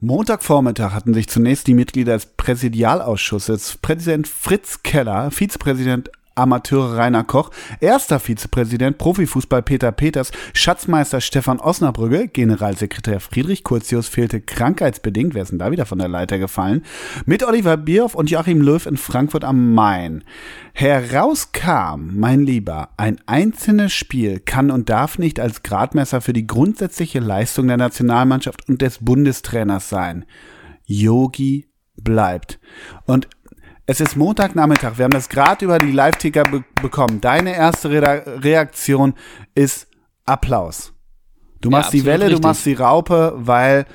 Montagvormittag hatten sich zunächst die Mitglieder des Präsidialausschusses, Präsident Fritz Keller, Vizepräsident Amateure Rainer Koch, erster Vizepräsident Profifußball Peter Peters, Schatzmeister Stefan Osnabrügge, Generalsekretär Friedrich Kurzius fehlte krankheitsbedingt, wer ist denn da wieder von der Leiter gefallen, mit Oliver Bierhoff und Joachim Löw in Frankfurt am Main. Herauskam, mein Lieber, ein einzelnes Spiel kann und darf nicht als Gradmesser für die grundsätzliche Leistung der Nationalmannschaft und des Bundestrainers sein. Yogi bleibt. Und es ist Montagnachmittag. Wir haben das gerade über die Live-Ticker be bekommen. Deine erste Re Reaktion ist Applaus. Du machst ja, die Welle, richtig. du machst die Raupe, weil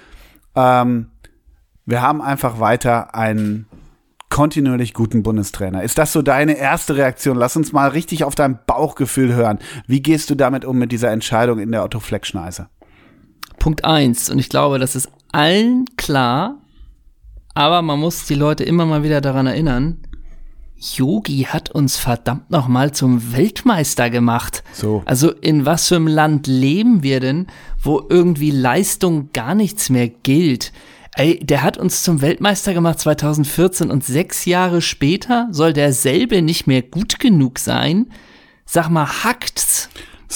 ähm, wir haben einfach weiter einen kontinuierlich guten Bundestrainer. Ist das so deine erste Reaktion? Lass uns mal richtig auf dein Bauchgefühl hören. Wie gehst du damit um mit dieser Entscheidung in der Otto Fleck Schneise? Punkt eins und ich glaube, das ist allen klar, aber man muss die Leute immer mal wieder daran erinnern, Yogi hat uns verdammt nochmal zum Weltmeister gemacht. So. Also in was für einem Land leben wir denn, wo irgendwie Leistung gar nichts mehr gilt? Ey, der hat uns zum Weltmeister gemacht 2014 und sechs Jahre später soll derselbe nicht mehr gut genug sein? Sag mal, hackt's?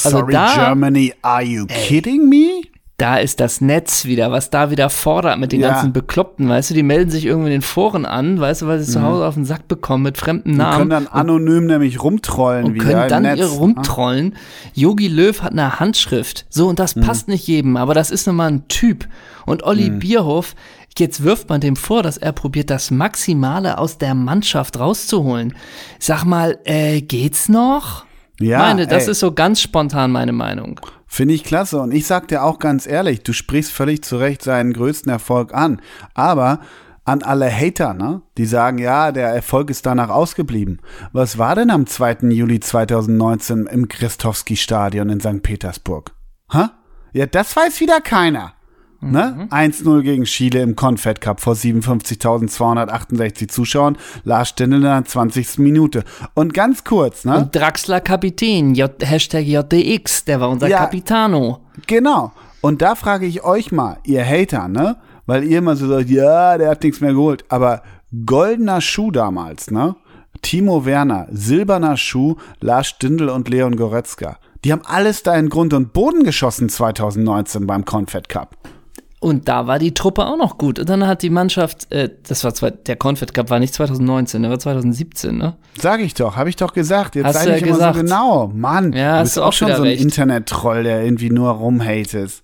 Also Sorry, da, Germany, are you ey, kidding me? Da ist das Netz wieder, was da wieder fordert mit den ja. ganzen Bekloppten, weißt du, die melden sich irgendwie in den Foren an, weißt du, weil sie mhm. zu Hause auf den Sack bekommen mit fremden Namen. Die können dann anonym und, nämlich rumtrollen und wieder können dann ihre rumtrollen. Yogi Löw hat eine Handschrift. So, und das mhm. passt nicht jedem, aber das ist nun mal ein Typ. Und Olli mhm. Bierhoff, Jetzt wirft man dem vor, dass er probiert, das Maximale aus der Mannschaft rauszuholen. Sag mal, äh, geht's noch? Ja. Meine, das ey. ist so ganz spontan meine Meinung. Finde ich klasse. Und ich sag dir auch ganz ehrlich, du sprichst völlig zu Recht seinen größten Erfolg an. Aber an alle Hater, ne? Die sagen, ja, der Erfolg ist danach ausgeblieben. Was war denn am 2. Juli 2019 im Christowski-Stadion in St. Petersburg? Hä? Ja, das weiß wieder keiner. Ne? 1-0 mhm. gegen Chile im Confed Cup vor 57.268 Zuschauern. Lars Stindl in der 20. Minute. Und ganz kurz, ne? Und Draxler Kapitän, J Hashtag JDX, der war unser ja, Capitano. Genau. Und da frage ich euch mal, ihr Hater, ne? Weil ihr immer so sagt, ja, der hat nichts mehr geholt. Aber goldener Schuh damals, ne? Timo Werner, silberner Schuh, Lars Stindl und Leon Goretzka. Die haben alles da in Grund und Boden geschossen 2019 beim Confed Cup. Und da war die Truppe auch noch gut. Und dann hat die Mannschaft, äh, das war zwei, der Confed Cup war nicht 2019, der war 2017, ne? Sag ich doch, habe ich doch gesagt. Jetzt sei nicht ja immer so genau. Mann, ja, du bist auch schon so ein Internet-Troll, der irgendwie nur rumhatet.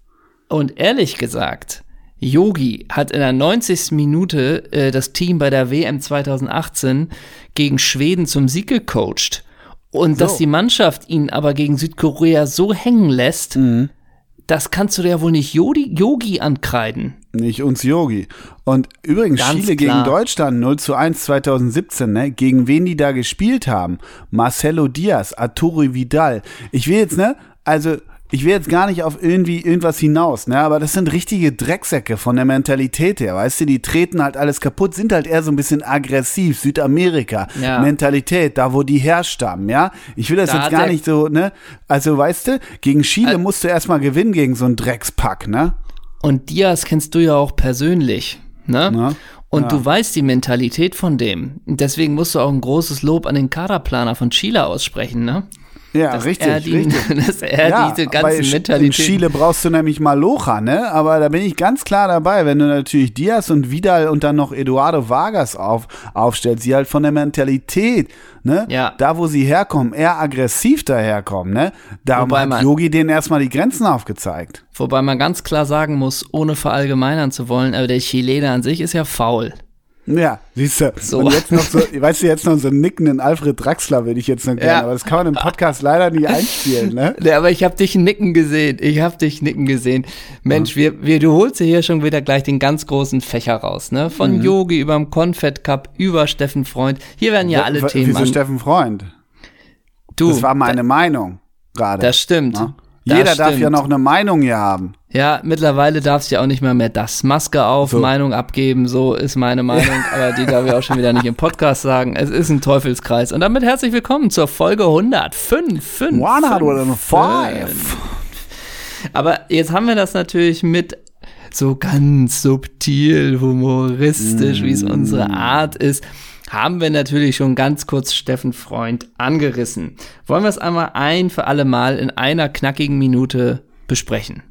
Und ehrlich gesagt, Yogi hat in der 90. Minute äh, das Team bei der WM 2018 gegen Schweden zum Sieg gecoacht. Und so. dass die Mannschaft ihn aber gegen Südkorea so hängen lässt, mhm das kannst du ja wohl nicht Yogi, Yogi ankreiden. Nicht uns Yogi. Und übrigens, Ganz Chile klar. gegen Deutschland 0 zu 1 2017, ne? Gegen wen die da gespielt haben? Marcelo Diaz, Arturo Vidal. Ich will jetzt, ne? Also, ich will jetzt gar nicht auf irgendwie irgendwas hinaus, ne, aber das sind richtige Drecksäcke von der Mentalität her, weißt du, die treten halt alles kaputt, sind halt eher so ein bisschen aggressiv, Südamerika, ja. Mentalität, da wo die herstammen, ja. Ich will das da jetzt gar nicht so, ne, also weißt du, gegen Chile äh, musst du erstmal gewinnen gegen so einen Dreckspack, ne. Und Diaz kennst du ja auch persönlich, ne? Na? Und ja. du weißt die Mentalität von dem. Deswegen musst du auch ein großes Lob an den Kaderplaner von Chile aussprechen, ne? Ja, dass richtig, er die, richtig. Dass er ja, diese ganzen Mentalitäten... In Chile brauchst du nämlich mal Locha, ne? Aber da bin ich ganz klar dabei, wenn du natürlich Diaz und Vidal und dann noch Eduardo Vargas auf, aufstellst, die halt von der Mentalität, ne? Ja. Da, wo sie herkommen, eher aggressiv daherkommen, ne? Da Wobei hat Yogi denen erstmal die Grenzen aufgezeigt. Wobei man ganz klar sagen muss, ohne verallgemeinern zu wollen, aber der Chilene an sich ist ja faul. Ja, siehst du. So. Und jetzt noch so, weißt du, jetzt noch so einen nickenden Alfred Draxler würde ich jetzt noch gerne, ja. aber das kann man im Podcast leider nicht einspielen, ne? Ja, aber ich habe dich nicken gesehen. Ich habe dich nicken gesehen. Mensch, ja. wir, wir, du holst dir hier schon wieder gleich den ganz großen Fächer raus, ne? Von mhm. Yogi über dem Confed Cup, über Steffen Freund. Hier werden ja alle w Themen. Wieso Steffen Freund? Du. Das war meine Meinung gerade. Das stimmt. Ja? Jeder darf ja noch eine Meinung hier haben. Ja, mittlerweile darfst du ja auch nicht mehr mehr das Maske auf, so. Meinung abgeben, so ist meine Meinung, aber die darf ich auch schon wieder nicht im Podcast sagen. Es ist ein Teufelskreis. Und damit herzlich willkommen zur Folge 105. 5, 105. Aber jetzt haben wir das natürlich mit so ganz subtil, humoristisch, mm. wie es unsere Art ist, haben wir natürlich schon ganz kurz Steffen Freund angerissen. Wollen wir es einmal ein für alle Mal in einer knackigen Minute besprechen?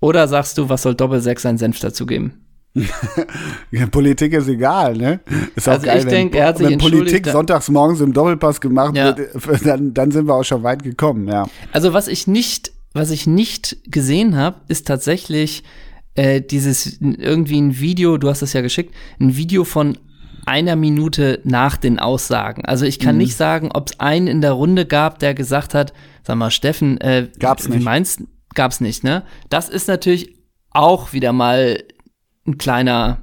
Oder sagst du, was soll Doppelsechs sein Senf dazugeben? Politik ist egal, ne? Ist auch also geil, ich denke, er hat sich wenn Politik sonntags morgens im Doppelpass gemacht ja. wird, dann, dann sind wir auch schon weit gekommen, ja. Also was ich nicht, was ich nicht gesehen habe, ist tatsächlich äh, dieses irgendwie ein Video, du hast es ja geschickt, ein Video von einer Minute nach den Aussagen. Also ich kann mhm. nicht sagen, ob es einen in der Runde gab, der gesagt hat, sag mal, Steffen, äh, gab's nicht. wie meinst Gab's nicht, ne? Das ist natürlich auch wieder mal ein kleiner,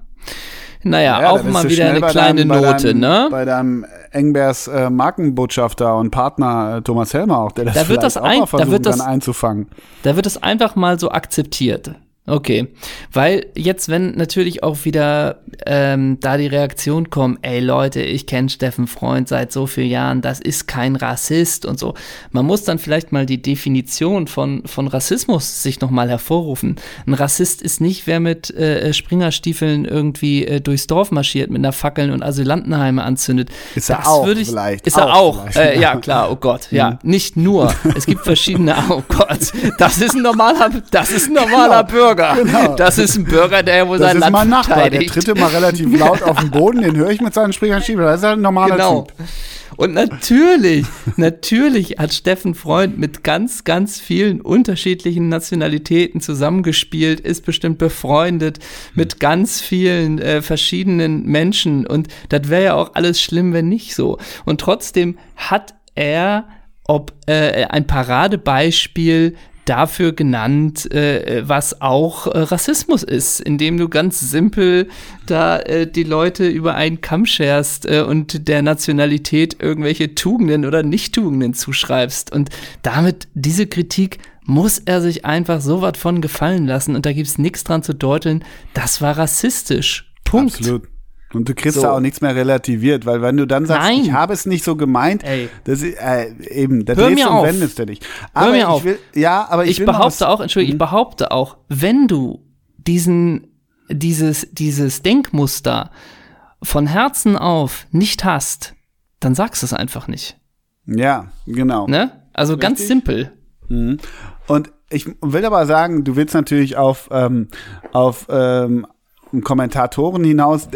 naja, ja, auch mal wieder eine kleine deinem, Note, deinem, ne? Bei deinem Engbers äh, Markenbotschafter und Partner äh, Thomas Helmer auch, der das da wird das auch ein, mal versuchen da wird das, kann einzufangen. Da wird es einfach mal so akzeptiert. Okay, weil jetzt, wenn natürlich auch wieder ähm, da die Reaktion kommt, ey Leute, ich kenne Steffen Freund seit so vielen Jahren, das ist kein Rassist und so. Man muss dann vielleicht mal die Definition von, von Rassismus sich nochmal hervorrufen. Ein Rassist ist nicht, wer mit äh, Springerstiefeln irgendwie äh, durchs Dorf marschiert, mit einer Fackeln und Asylantenheime anzündet. Ist er das auch ich, vielleicht. Ist er auch, auch äh, ja klar, oh Gott, ja, mhm. nicht nur. Es gibt verschiedene, oh Gott, das ist ein normaler, das ist ein normaler genau. Bürger. Bürger. Genau. Das ist ein Bürger, der wohl das sein Land Das ist mein Nachbar, der tritt immer relativ laut auf den Boden, den höre ich mit seinen Springern schieben. Das ist halt ein normaler genau. Typ. Und natürlich, natürlich hat Steffen Freund mit ganz, ganz vielen unterschiedlichen Nationalitäten zusammengespielt, ist bestimmt befreundet mit ganz vielen äh, verschiedenen Menschen. Und das wäre ja auch alles schlimm, wenn nicht so. Und trotzdem hat er ob äh, ein Paradebeispiel dafür genannt, äh, was auch äh, Rassismus ist, indem du ganz simpel da äh, die Leute über einen Kamm scherst äh, und der Nationalität irgendwelche Tugenden oder Nichttugenden zuschreibst. Und damit diese Kritik muss er sich einfach so was von gefallen lassen und da gibt's nichts dran zu deuteln, das war rassistisch. Punkt. Absolut. Und du kriegst so. da auch nichts mehr relativiert, weil wenn du dann sagst, Nein. ich habe es nicht so gemeint, Ey. das äh, eben, da Hör drehst und auf. wendest du dich. Aber Hör mir auf. Will, ja, aber ich, ich behaupte auch, entschuldige, ich mhm. behaupte auch, wenn du diesen, dieses, dieses Denkmuster von Herzen auf nicht hast, dann sagst du es einfach nicht. Ja, genau. Ne? Also Richtig? ganz simpel. Mhm. Und ich will aber sagen, du willst natürlich auf, ähm, auf ähm, Kommentatoren hinaus,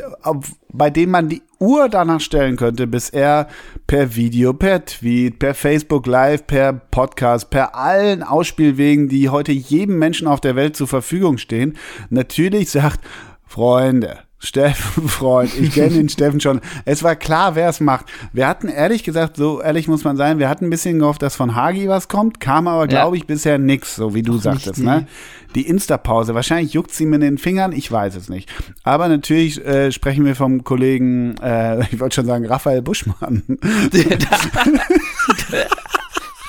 bei dem man die Uhr danach stellen könnte, bis er per Video, per Tweet, per Facebook Live, per Podcast, per allen Ausspielwegen, die heute jedem Menschen auf der Welt zur Verfügung stehen, natürlich sagt, Freunde, Steffen Freund, ich kenne den Steffen schon. Es war klar, wer es macht. Wir hatten ehrlich gesagt, so ehrlich muss man sein, wir hatten ein bisschen gehofft, dass von Hagi was kommt, kam aber, glaube ich, bisher nix, so wie du Doch sagtest. Ne? Die Insta-Pause, wahrscheinlich juckt sie mir in den Fingern, ich weiß es nicht. Aber natürlich äh, sprechen wir vom Kollegen, äh, ich wollte schon sagen, Raphael Buschmann.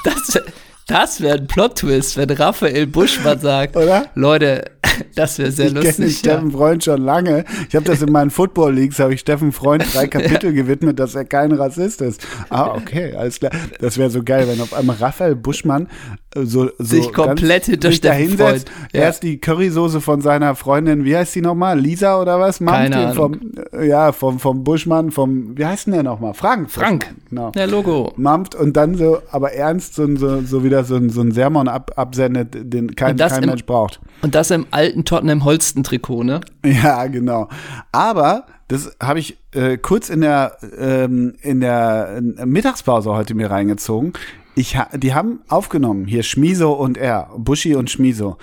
das, das wäre ein Plot-Twist, wenn Raphael Buschmann sagt, Oder? Leute, das wäre sehr ich lustig. Ich kenne Steffen Freund schon lange. Ich habe das in meinen Football Leagues, habe ich Steffen Freund drei Kapitel gewidmet, dass er kein Rassist ist. Ah, okay, alles klar. Das wäre so geil, wenn auf einmal Raphael Buschmann so, so sich komplett hinter Steffen Freund. Ja. Erst die Currysoße von seiner Freundin, wie heißt die nochmal? Lisa oder was? Keine Ahnung. Vom, ja, vom, vom Buschmann, vom, wie heißt denn der nochmal? Frank. Frank. Genau. Der Logo. Mampft und dann so, aber ernst, so, so, so wieder so ein, so ein Sermon ab, absendet, den kein, kein Mensch braucht. Und das im alten Tottenham Holsten Trikot, ne? Ja, genau. Aber das habe ich äh, kurz in der ähm, in der Mittagspause heute mir reingezogen. Ich ha die haben aufgenommen hier Schmiso und er, Buschi und Schmiso.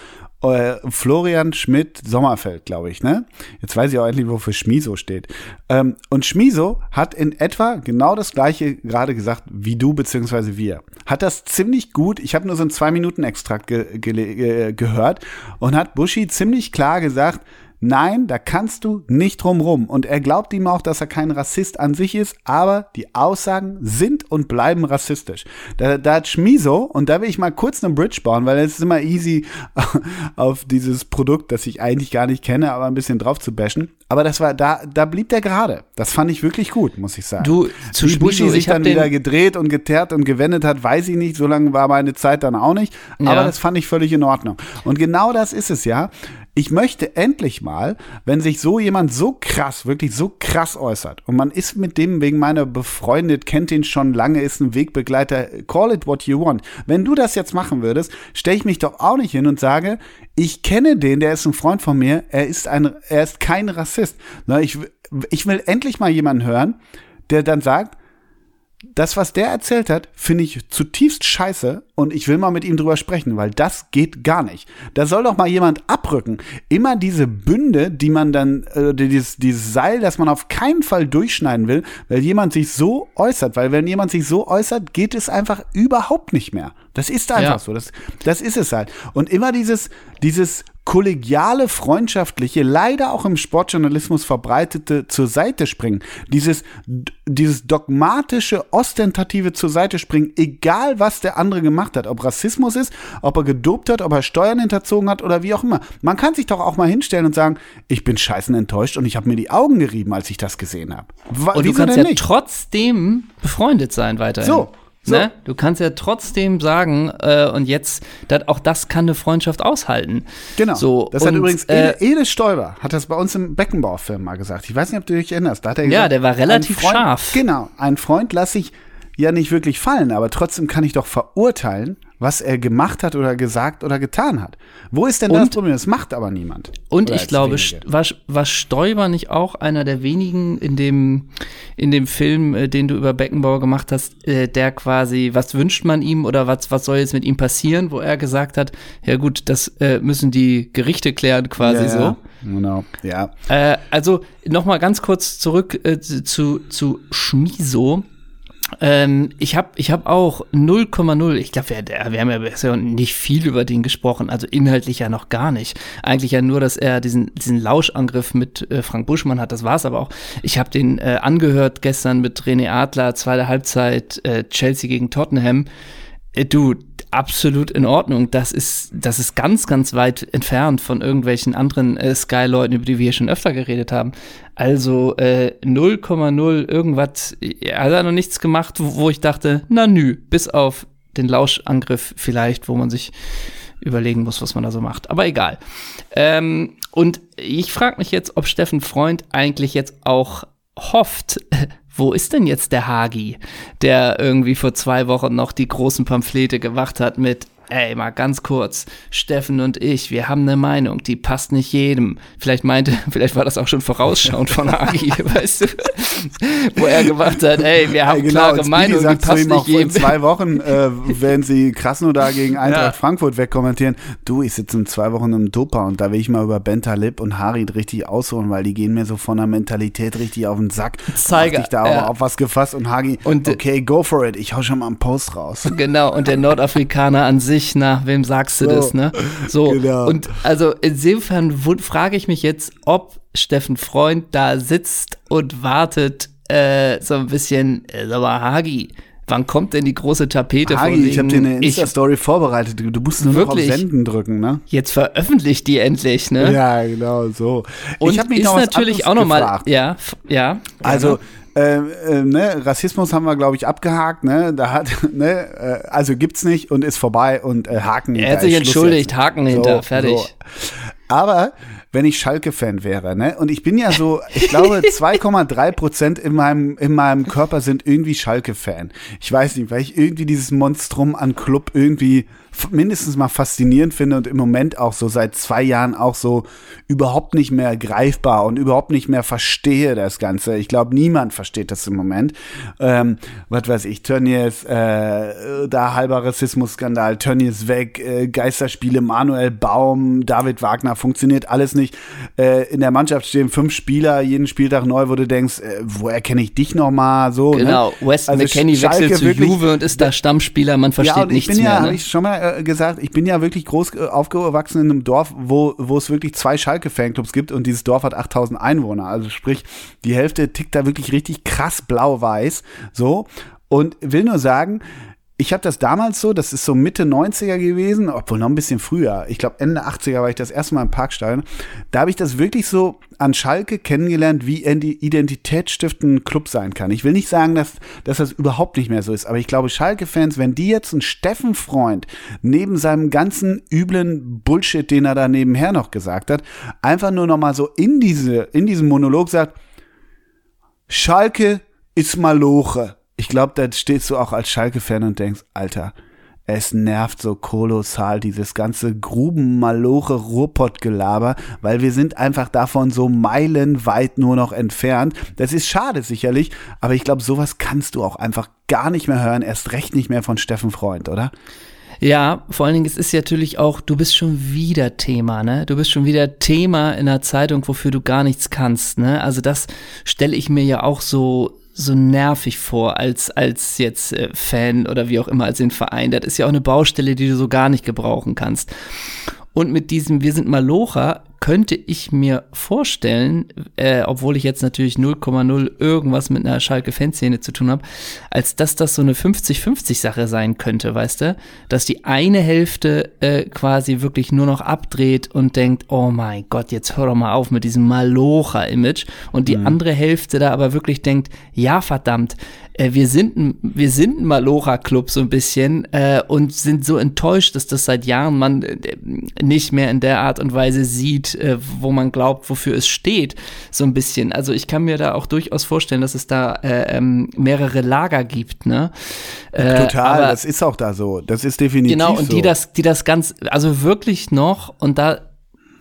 Äh, Florian Schmidt Sommerfeld, glaube ich, ne? Jetzt weiß ich auch endlich, wofür Schmiso steht. Ähm, und Schmiso hat in etwa genau das gleiche gerade gesagt wie du beziehungsweise wir. Hat das ziemlich gut, ich habe nur so einen zwei Minuten Extrakt ge ge gehört und hat Buschi ziemlich klar gesagt, Nein, da kannst du nicht drum rum. Und er glaubt ihm auch, dass er kein Rassist an sich ist, aber die Aussagen sind und bleiben rassistisch. Da, da hat Schmiso, und da will ich mal kurz eine Bridge bauen, weil es ist immer easy, auf dieses Produkt, das ich eigentlich gar nicht kenne, aber ein bisschen drauf zu bashen. Aber das war, da, da blieb der gerade. Das fand ich wirklich gut, muss ich sagen. Du, zu Wie Buschi sich dann wieder gedreht und geteert und gewendet hat, weiß ich nicht. So lange war meine Zeit dann auch nicht. Ja. Aber das fand ich völlig in Ordnung. Und genau das ist es ja ich möchte endlich mal, wenn sich so jemand so krass, wirklich so krass äußert und man ist mit dem wegen meiner befreundet, kennt ihn schon lange, ist ein Wegbegleiter, call it what you want. Wenn du das jetzt machen würdest, stelle ich mich doch auch nicht hin und sage, ich kenne den, der ist ein Freund von mir, er ist ein, er ist kein Rassist. Ich, ich will endlich mal jemanden hören, der dann sagt, das, was der erzählt hat, finde ich zutiefst scheiße und ich will mal mit ihm drüber sprechen, weil das geht gar nicht. Da soll doch mal jemand abrücken. Immer diese Bünde, die man dann, äh, dieses, dieses Seil, das man auf keinen Fall durchschneiden will, weil jemand sich so äußert. Weil wenn jemand sich so äußert, geht es einfach überhaupt nicht mehr. Das ist einfach ja. so. Das, das ist es halt. Und immer dieses, dieses kollegiale, freundschaftliche, leider auch im Sportjournalismus verbreitete zur Seite springen. Dieses, dieses dogmatische, ostentative zur Seite springen, egal was der andere gemacht hat. Ob Rassismus ist, ob er gedopt hat, ob er Steuern hinterzogen hat oder wie auch immer. Man kann sich doch auch mal hinstellen und sagen, ich bin scheißen enttäuscht und ich habe mir die Augen gerieben, als ich das gesehen habe. Und du kannst ja nicht? trotzdem befreundet sein weiterhin. So. So. Ne? Du kannst ja trotzdem sagen, äh, und jetzt, dat, auch das kann eine Freundschaft aushalten. Genau. So, das und, hat übrigens äh, Ede Stoiber, hat das bei uns im Beckenbauer-Film mal gesagt. Ich weiß nicht, ob du dich erinnerst. Da hat er ja, gesagt, der war relativ Freund, scharf. Genau, ein Freund lasse ich ja nicht wirklich fallen, aber trotzdem kann ich doch verurteilen, was er gemacht hat oder gesagt oder getan hat. Wo ist denn und, das Problem? Das macht aber niemand. Und ich glaube, war, war Stoiber nicht auch einer der wenigen in dem, in dem Film, äh, den du über Beckenbauer gemacht hast, äh, der quasi, was wünscht man ihm oder was, was soll jetzt mit ihm passieren, wo er gesagt hat, ja gut, das äh, müssen die Gerichte klären quasi ja, so. Genau, ja. Äh, also nochmal ganz kurz zurück äh, zu, zu Schmiso ähm, ich habe ich hab auch 0,0, ich glaube, wir, wir haben ja bisher nicht viel über den gesprochen, also inhaltlich ja noch gar nicht. Eigentlich ja nur, dass er diesen, diesen Lauschangriff mit äh, Frank Buschmann hat, das war's aber auch. Ich habe den äh, angehört gestern mit René Adler, zweite Halbzeit, äh, Chelsea gegen Tottenham. Äh, du, absolut in Ordnung. Das ist, das ist ganz, ganz weit entfernt von irgendwelchen anderen äh, Sky-Leuten, über die wir hier schon öfter geredet haben. Also 0,0 äh, irgendwas, er hat noch nichts gemacht, wo, wo ich dachte, na nü, bis auf den Lauschangriff vielleicht, wo man sich überlegen muss, was man da so macht. Aber egal. Ähm, und ich frage mich jetzt, ob Steffen Freund eigentlich jetzt auch hofft, wo ist denn jetzt der Hagi, der irgendwie vor zwei Wochen noch die großen Pamphlete gemacht hat mit ey, mal ganz kurz, Steffen und ich, wir haben eine Meinung, die passt nicht jedem. Vielleicht meinte, vielleicht war das auch schon vorausschauend von Agi, weißt du, wo er gemacht hat, ey, wir haben ja, genau, klare Meinung, die passt nicht jedem. In zwei Wochen, äh, wenn sie Krasnodar gegen Eintracht ja. Frankfurt wegkommentieren, du, ich sitze in zwei Wochen im Dopa und da will ich mal über Bentalib und Harid richtig ausholen, weil die gehen mir so von der Mentalität richtig auf den Sack. Zeige. ich da ja. auch auf was gefasst und Hagi, und, okay, go for it, ich hau schon mal einen Post raus. Genau, und der Nordafrikaner an sich sich, na, wem sagst du so, das, ne? So, genau. und also insofern frage ich mich jetzt, ob Steffen Freund da sitzt und wartet, äh, so ein bisschen, äh, mal, Hagi, wann kommt denn die große Tapete Hagi, von wegen, ich habe dir eine Insta-Story vorbereitet. Du musst nur wirklich, noch auf Senden drücken, ne? Jetzt veröffentlicht die endlich, ne? Ja, genau, so. Und ich mich ist natürlich auch nochmal, ja, ja. Also, äh, äh, ne, Rassismus haben wir, glaube ich, abgehakt, ne? Da hat, ne, äh, also gibt's nicht und ist vorbei und äh, Haken hinter. Er hat sich entschuldigt, jetzt. Haken hinter, so, fertig. So. Aber wenn ich Schalke-Fan wäre, ne? Und ich bin ja so, ich glaube, 2,3 Prozent in meinem, in meinem Körper sind irgendwie Schalke-Fan. Ich weiß nicht, weil ich irgendwie dieses Monstrum an Club irgendwie mindestens mal faszinierend finde und im Moment auch so seit zwei Jahren auch so überhaupt nicht mehr greifbar und überhaupt nicht mehr verstehe das Ganze. Ich glaube, niemand versteht das im Moment. Ähm, was weiß ich, Tönnies, äh, da halber Rassismus-Skandal, Tönnies weg, äh, Geisterspiele, Manuel Baum, David Wagner, funktioniert alles nicht. Äh, in der Mannschaft stehen fünf Spieler, jeden Spieltag neu, wo du denkst, äh, woher kenne ich dich noch mal so. Ne? Genau, ne? Weston also McKenny wechselt zu wirklich, Juve und ist da Stammspieler, man versteht ja, nichts mehr. Ja, ne? ich schon mal äh, gesagt, ich bin ja wirklich groß äh, aufgewachsen in einem Dorf, wo, wo es wirklich zwei Schalke-Fanclubs gibt und dieses Dorf hat 8000 Einwohner. Also sprich, die Hälfte tickt da wirklich richtig krass blau-weiß. So. Und will nur sagen, ich habe das damals so, das ist so Mitte 90er gewesen, obwohl noch ein bisschen früher. Ich glaube Ende 80er war ich das erste Mal im Parkstadion. Da habe ich das wirklich so an Schalke kennengelernt, wie ein identitätsstiftender Club sein kann. Ich will nicht sagen, dass, dass das überhaupt nicht mehr so ist, aber ich glaube, Schalke-Fans, wenn die jetzt einen Steffen-Freund neben seinem ganzen üblen Bullshit, den er da nebenher noch gesagt hat, einfach nur noch mal so in diese, in diesem Monolog sagt, Schalke ist Maloche ich glaube, da stehst du auch als Schalke-Fan und denkst, Alter, es nervt so kolossal, dieses ganze Grubenmaloche Ruhrpott-Gelaber, weil wir sind einfach davon so meilenweit nur noch entfernt. Das ist schade sicherlich, aber ich glaube, sowas kannst du auch einfach gar nicht mehr hören, erst recht nicht mehr von Steffen Freund, oder? Ja, vor allen Dingen, es ist natürlich auch, du bist schon wieder Thema, ne? Du bist schon wieder Thema in einer Zeitung, wofür du gar nichts kannst, ne? Also das stelle ich mir ja auch so so nervig vor als, als jetzt äh, Fan oder wie auch immer als den Verein. Das ist ja auch eine Baustelle, die du so gar nicht gebrauchen kannst. Und mit diesem Wir sind Malocha könnte ich mir vorstellen, äh, obwohl ich jetzt natürlich 0,0 irgendwas mit einer Schalke-Fanszene zu tun habe, als dass das so eine 50-50-Sache sein könnte, weißt du? Dass die eine Hälfte äh, quasi wirklich nur noch abdreht und denkt, oh mein Gott, jetzt hör doch mal auf mit diesem Malocha-Image. Und die mhm. andere Hälfte da aber wirklich denkt, ja verdammt, äh, wir sind ein, wir sind ein Malocha-Club so ein bisschen äh, und sind so enttäuscht, dass das seit Jahren man äh, nicht mehr in der Art und Weise sieht, äh, wo man glaubt, wofür es steht, so ein bisschen. Also ich kann mir da auch durchaus vorstellen, dass es da äh, ähm, mehrere Lager gibt, ne? Äh, Total, aber, das ist auch da so. Das ist definitiv Genau, und so. die das, die das ganz, also wirklich noch, und da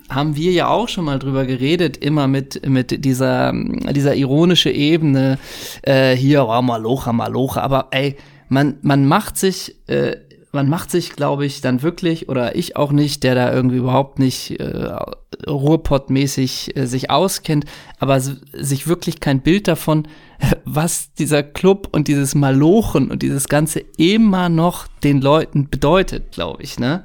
haben wir ja auch schon mal drüber geredet, immer mit, mit dieser, dieser ironische Ebene, äh, hier, oh, Malocha, Malocha, aber ey, man, man macht sich, äh, man macht sich, glaube ich, dann wirklich, oder ich auch nicht, der da irgendwie überhaupt nicht äh, Ruhrpott-mäßig äh, sich auskennt, aber sich wirklich kein Bild davon, was dieser Club und dieses Malochen und dieses Ganze immer noch den Leuten bedeutet, glaube ich, ne?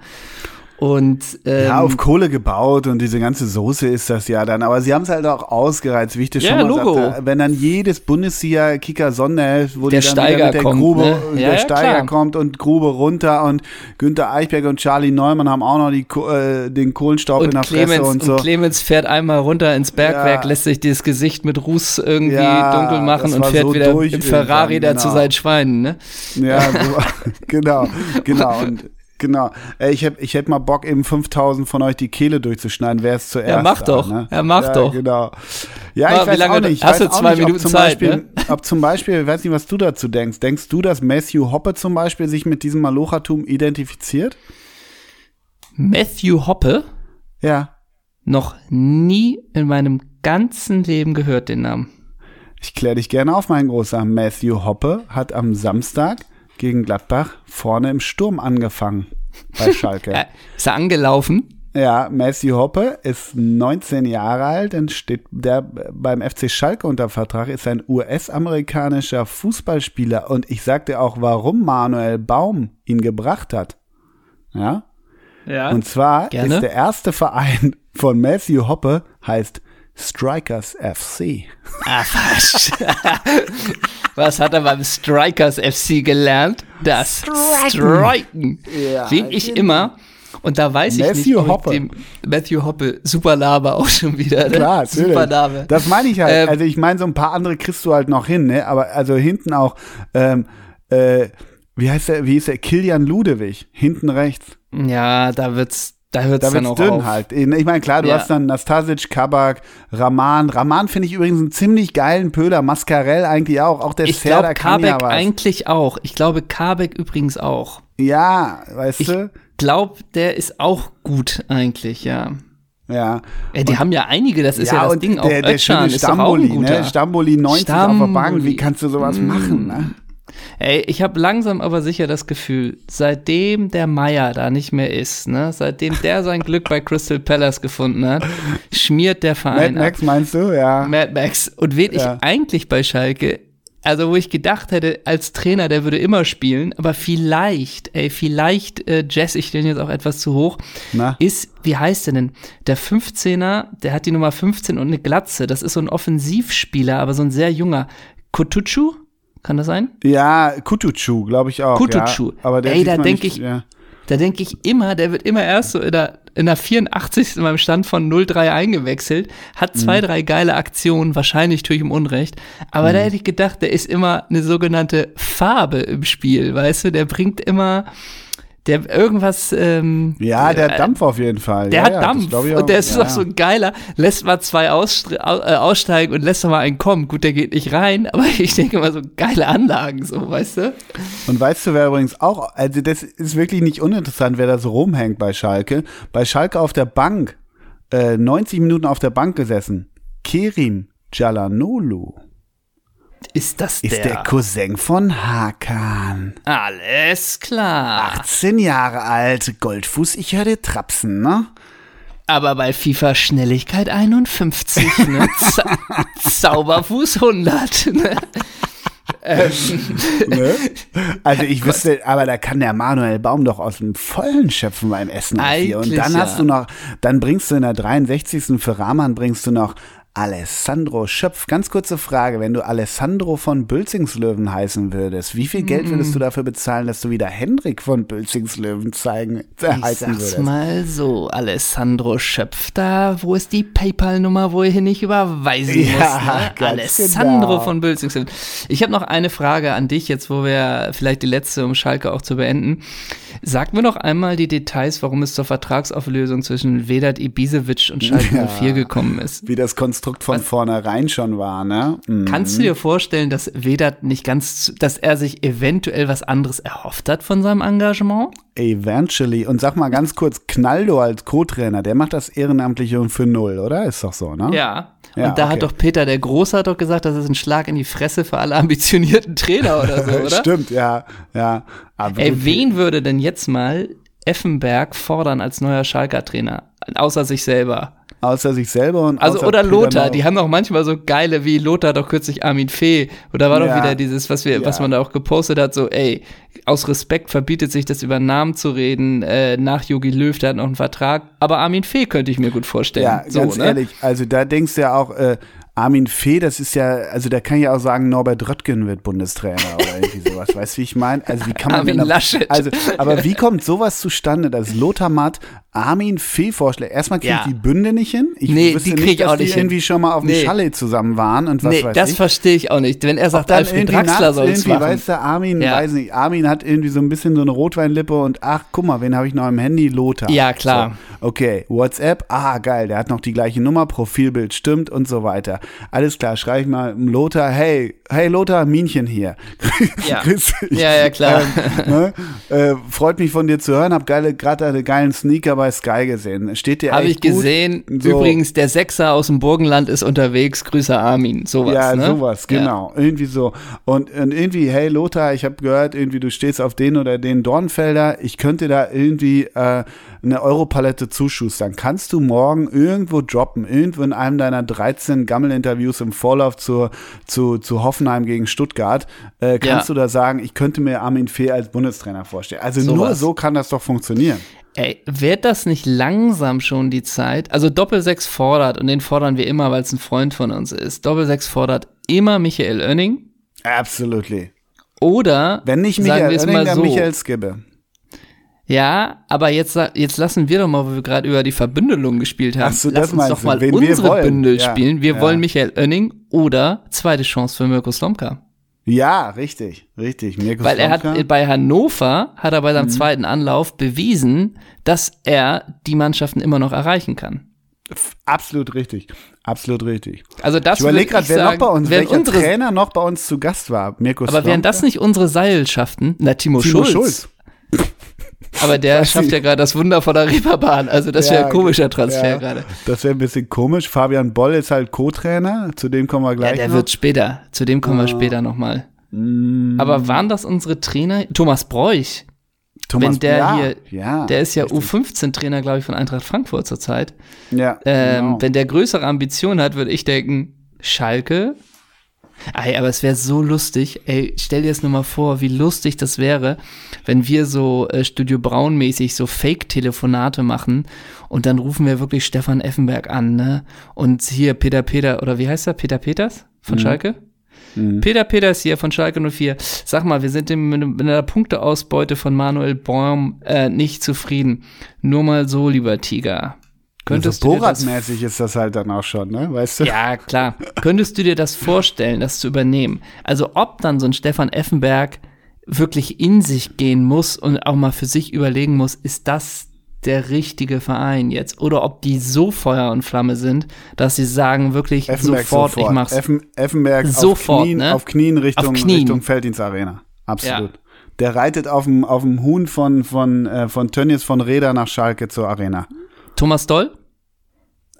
Und, ähm, ja, auf Kohle gebaut und diese ganze Soße ist das ja dann. Aber sie haben es halt auch ausgereizt, wie ich das ja, schon mal Logo. sagte. Wenn dann jedes Bundesliga Kicker Sonderheft, wo der die dann Steiger mit der kommt, Grube, ne? ja, der ja, Steiger klar. kommt und Grube runter und Günther Eichberg und Charlie Neumann haben auch noch die, äh, den Kohlenstaub und in der Clemens, Fresse und so. Und Clemens fährt einmal runter ins Bergwerk, lässt sich das Gesicht mit Ruß irgendwie dunkel machen und fährt so wieder im Ferrari da zu genau. seinen Schweinen, ne? Ja, so, genau, genau. Und Genau. Ich hätte ich hätt mal Bock, eben 5000 von euch die Kehle durchzuschneiden. Wer ist zuerst? Ja, mach doch. Ne? Ja, mach ja, doch. Genau. Ja, ich weiß lange, auch nicht. Ich hast du zwei nicht, Minuten Zeit, Beispiel, ne? Ob zum Beispiel, ich weiß nicht, was du dazu denkst. Denkst du, dass Matthew Hoppe zum Beispiel sich mit diesem Malochatum identifiziert? Matthew Hoppe? Ja. Noch nie in meinem ganzen Leben gehört den Namen. Ich kläre dich gerne auf, mein großer. Matthew Hoppe hat am Samstag gegen Gladbach vorne im Sturm angefangen bei Schalke. ist er angelaufen? Ja, Matthew Hoppe ist 19 Jahre alt und steht der beim FC Schalke unter Vertrag, ist ein US-amerikanischer Fußballspieler und ich sagte auch, warum Manuel Baum ihn gebracht hat. Ja? Ja. Und zwar gerne. ist der erste Verein von Matthew Hoppe heißt Strikers FC. Ah, falsch. Was hat er beim Strikers FC gelernt? Das Striken. Striken. Ja, Wen ich genau. immer, und da weiß ich Matthew nicht, Hoppe. dem Matthew Hoppe, super Name auch schon wieder. Ne? Klar, super Name. Das meine ich halt. Ähm, also ich meine, so ein paar andere kriegst du halt noch hin, ne? Aber also hinten auch, ähm, äh, wie heißt der, wie ist der? Kilian Ludewig, hinten rechts. Ja, da wird's da hört es dann auch dünn auf. halt. Ich meine, klar, du ja. hast dann Nastasic, Kabak, Raman. Raman finde ich übrigens einen ziemlich geilen Pöder. Mascarell eigentlich auch. Auch der ich glaube, Kabek ja eigentlich auch. Ich glaube, Kabek übrigens auch. Ja, weißt ich du? Ich glaube, der ist auch gut eigentlich, ja. Ja. ja die und, haben ja einige, das ist ja, ja das Ding. Auch der, der Ötchan schöne Stamboli, ne? Stamboli 90 Stamboli. auf der Bank. Wie kannst du sowas mm. machen, ne? Ey, ich habe langsam aber sicher das Gefühl, seitdem der Meier da nicht mehr ist, ne, seitdem der sein Glück bei Crystal Palace gefunden hat, schmiert der Verein Mad Max ab. meinst du, ja. Mad Max. Und wen ja. ich eigentlich bei Schalke, also wo ich gedacht hätte, als Trainer, der würde immer spielen, aber vielleicht, ey, vielleicht äh, jazz ich den jetzt auch etwas zu hoch, Na? ist, wie heißt der denn? Der 15er, der hat die Nummer 15 und eine Glatze, das ist so ein Offensivspieler, aber so ein sehr junger. Kutucu? Kann das sein? Ja, Kutucu, glaube ich auch. Kutucu. Ja. Aber der Ey, da diesmal denk nicht- ich- Ja. Da denke ich immer, der wird immer erst so in der, in der 84. in meinem Stand von 0-3 eingewechselt, hat zwei, drei geile Aktionen, wahrscheinlich tue ich ihm Unrecht, aber da hätte ich gedacht, der ist immer eine sogenannte Farbe im Spiel, weißt du, der bringt immer, der irgendwas, ähm, Ja, der hat äh, Dampf auf jeden Fall. Der ja, hat ja, Dampf auch. und der ist ja, doch so ein geiler, lässt mal zwei ausstr- au- äh, aussteigen und lässt doch mal einen kommen. Gut, der geht nicht rein, aber ich denke mal so geile Anlagen, so, weißt du? Und weißt du, wer übrigens auch, also das ist wirklich nicht uninteressant, wer da so rumhängt bei Schalke. Bei Schalke auf der Bank, äh, 90 Minuten auf der Bank gesessen. Kerim Jalanolu Ist das ist der, Cousin von Hakan. Alles klar. 18 Jahre alt, Goldfuß, ich höre trapsen, ne? Aber bei FIFA Schnelligkeit 51, ne? Za Zauberfuß 100, ne? ähm, ne? Also ich wüsste, aber da kann der Manuel Baum doch aus dem Vollen schöpfen beim Essen. hier. Und Eigentlich dann ja. hast du noch, dann bringst du in der 63. für Rahman bringst du noch Alessandro Schöpf. Ganz kurze Frage, wenn du Alessandro von Bülzingslöwen heißen würdest, wie viel Geld würdest du dafür bezahlen, dass du wieder Henrik von Bülzingslöwen zeigen, äh, ich heißen sag's würdest? mal so, Alessandro Schöpf da, wo ist die PayPal-Nummer, wo hier nicht überweisen Ja, müsst, ne? ganz Alessandro genau. von Bülzingslöwen. Ich habe noch eine Frage an dich, jetzt wo wir vielleicht die letzte, um Schalke auch zu beenden. Sag mir noch einmal die Details, warum es zur Vertragsauflösung zwischen Vedat Ibisevic und Schalke Ja. 04 gekommen ist. Wie das Konstrukt von vornherein schon war, ne? Mhm. Kannst du dir vorstellen, dass Vedat nicht ganz, dass er sich eventuell was anderes erhofft hat von seinem Engagement? Eventually. Und sag mal ganz kurz, Knaldo als Co-Trainer, der macht das Ehrenamtliche und für null, oder? Ist doch so, ne? Ja. Und Ja, da okay. hat doch Peter der Große hat doch gesagt, das ist ein Schlag in die Fresse für alle ambitionierten Trainer oder so, oder? Stimmt, ja, ja. Aber Ey, wen würde denn jetzt mal Effenberg fordern als neuer Schalker Trainer? Außer sich selber. Außer sich selber und Also oder Peter Lothar, Nau- die haben auch manchmal so geile wie Lothar doch kürzlich Armin Fee. Oder war doch Ja. wieder dieses, was wir, was Ja. man da auch gepostet hat, so, ey, aus Respekt verbietet sich das über Namen zu reden, äh, nach Jogi Löw, der hat noch einen Vertrag. Aber Armin Fee könnte ich mir gut vorstellen. Ja, so, ganz ne? ehrlich, also da denkst du ja auch, äh, Armin Fee, das ist ja, also da kann ich auch sagen, Norbert Röttgen wird Bundestrainer oder irgendwie sowas. Weißt du, wie ich meine? Also wie kann man Armin denn Laschet. Also, aber wie kommt sowas zustande, dass Lothar Matt Armin Fee vorschlägt? Erstmal kriege Ja. ich die Bünde nicht hin. Ich Nee, wüsste die krieg nicht, ich dass auch die nicht hin. irgendwie schon mal auf dem Nee. Chalet zusammen waren und was nee, weiß das ich. verstehe ich auch nicht. Wenn er sagt, Alfred irgendwie Draxler soll es machen. weißt du, Armin, Ja. weiß nicht, Armin hat irgendwie so ein bisschen so eine Rotweinlippe und ach, guck mal, wen habe ich noch im Handy? Lothar. Ja, klar. So, okay, WhatsApp, ah, geil, der hat noch die gleiche Nummer, Profilbild stimmt und so weiter. Alles klar, schreibe ich mal Lothar, hey, hey Lothar, Minchen hier. Ja. Grüß dich. Ja, ja, klar. Ähm, ne? äh, freut mich von dir zu hören, hab geile, gerade einen geilen Sneaker bei Sky gesehen. Steht dir Habe ich gesehen. So. Übrigens, der Sechser aus dem Burgenland ist unterwegs. Grüße Armin. Sowas, Ja, ne? sowas, genau. Irgendwie so. Und, und irgendwie, hey Lothar, ich habe gehört, irgendwie du stehst auf den oder den Dornfelder. Ich könnte da irgendwie äh, eine Europalette zuschustern. Kannst du morgen irgendwo droppen, irgendwo in einem deiner 13 Gammel-Interviews im Vorlauf zur, zu, zu Hoffenheim gegen Stuttgart, äh, kannst Ja. du da sagen, ich könnte mir Armin Fee als Bundestrainer vorstellen. Also nur Sowas. so kann das doch funktionieren. Ey, wird das nicht langsam schon die Zeit? Also Doppelsechs fordert, und den fordern wir immer, weil es ein Freund von uns ist. Doppelsechs fordert immer Michael Oenning. Absolutely. Oder, Wenn nicht sagen Michael es Oenning, mal dann so, Michael Skibbe. Ja, aber jetzt, jetzt lassen wir doch mal, wo wir gerade über die Verbündelung gespielt haben, Ach so, lass das uns doch mal wen unsere. Bündel Ja, spielen. Wir ja. wollen Michael Oenning oder zweite Chance für Mirko Slomka. Ja, richtig, richtig. Mirko Weil er hat Slomka. bei Hannover, hat er bei Mhm. seinem zweiten Anlauf bewiesen, dass er die Mannschaften immer noch erreichen kann. Absolut richtig. Absolut richtig. Also das Ich überlege gerade, wer sagen, noch bei uns, welcher unsere, Trainer noch bei uns zu Gast war. Mirko Aber wären das nicht unsere Seilschaften? Na, Timo, Timo Schulz. Schulz. Aber der schafft ja gerade das Wunder von der Reeperbahn. Also das wäre Ja, ein komischer Transfer ja, gerade. Das wäre ein bisschen komisch. Fabian Boll ist halt Co-Trainer. Zu dem kommen wir Ja, gleich der noch. wird später. Zu dem kommen wir später nochmal. Mm, Aber waren das unsere Trainer? Thomas Bräuch, Thomas, wenn der ja, hier- ja, der ist ja richtig. U15-Trainer, glaube ich, von Eintracht Frankfurt zurzeit. Ja, Ähm, genau. Wenn der größere Ambitionen hat, würde ich denken, Schalke. Ey, aber es wäre so lustig. Ey, stell dir das nur mal vor, wie lustig das wäre, wenn wir so äh, Studio Braun mäßig so Fake-Telefonate machen und dann rufen wir wirklich Stefan Effenberg an, ne? Und hier Peter Peter, oder wie heißt er? Peter Peters von Mhm. Schalke? Mhm. Peter Peters hier von Schalke 04. Sag mal, wir sind mit einer Punkteausbeute von Manuel Baum äh, nicht zufrieden. Nur mal so, lieber Tiger. Könntest also Borat-mäßig ist das halt dann auch schon, ne? Weißt du? Ja, klar. Könntest du dir das vorstellen, das zu übernehmen? Also ob dann so ein Stefan Effenberg wirklich in sich gehen muss und auch mal für sich überlegen muss, ist das der richtige Verein jetzt oder ob die so Feuer und Flamme sind, dass sie sagen wirklich Effenberg sofort, sofort, ich mach's. Effen, Effenberg sofort, auf Knien, ne? auf Knien Richtung, auf Knien. Richtung Felddienst Arena. Absolut. Ja. Der reitet auf dem, auf dem Huhn von, von, äh, von Tönnies von Reda nach Schalke zur Arena. Thomas Doll?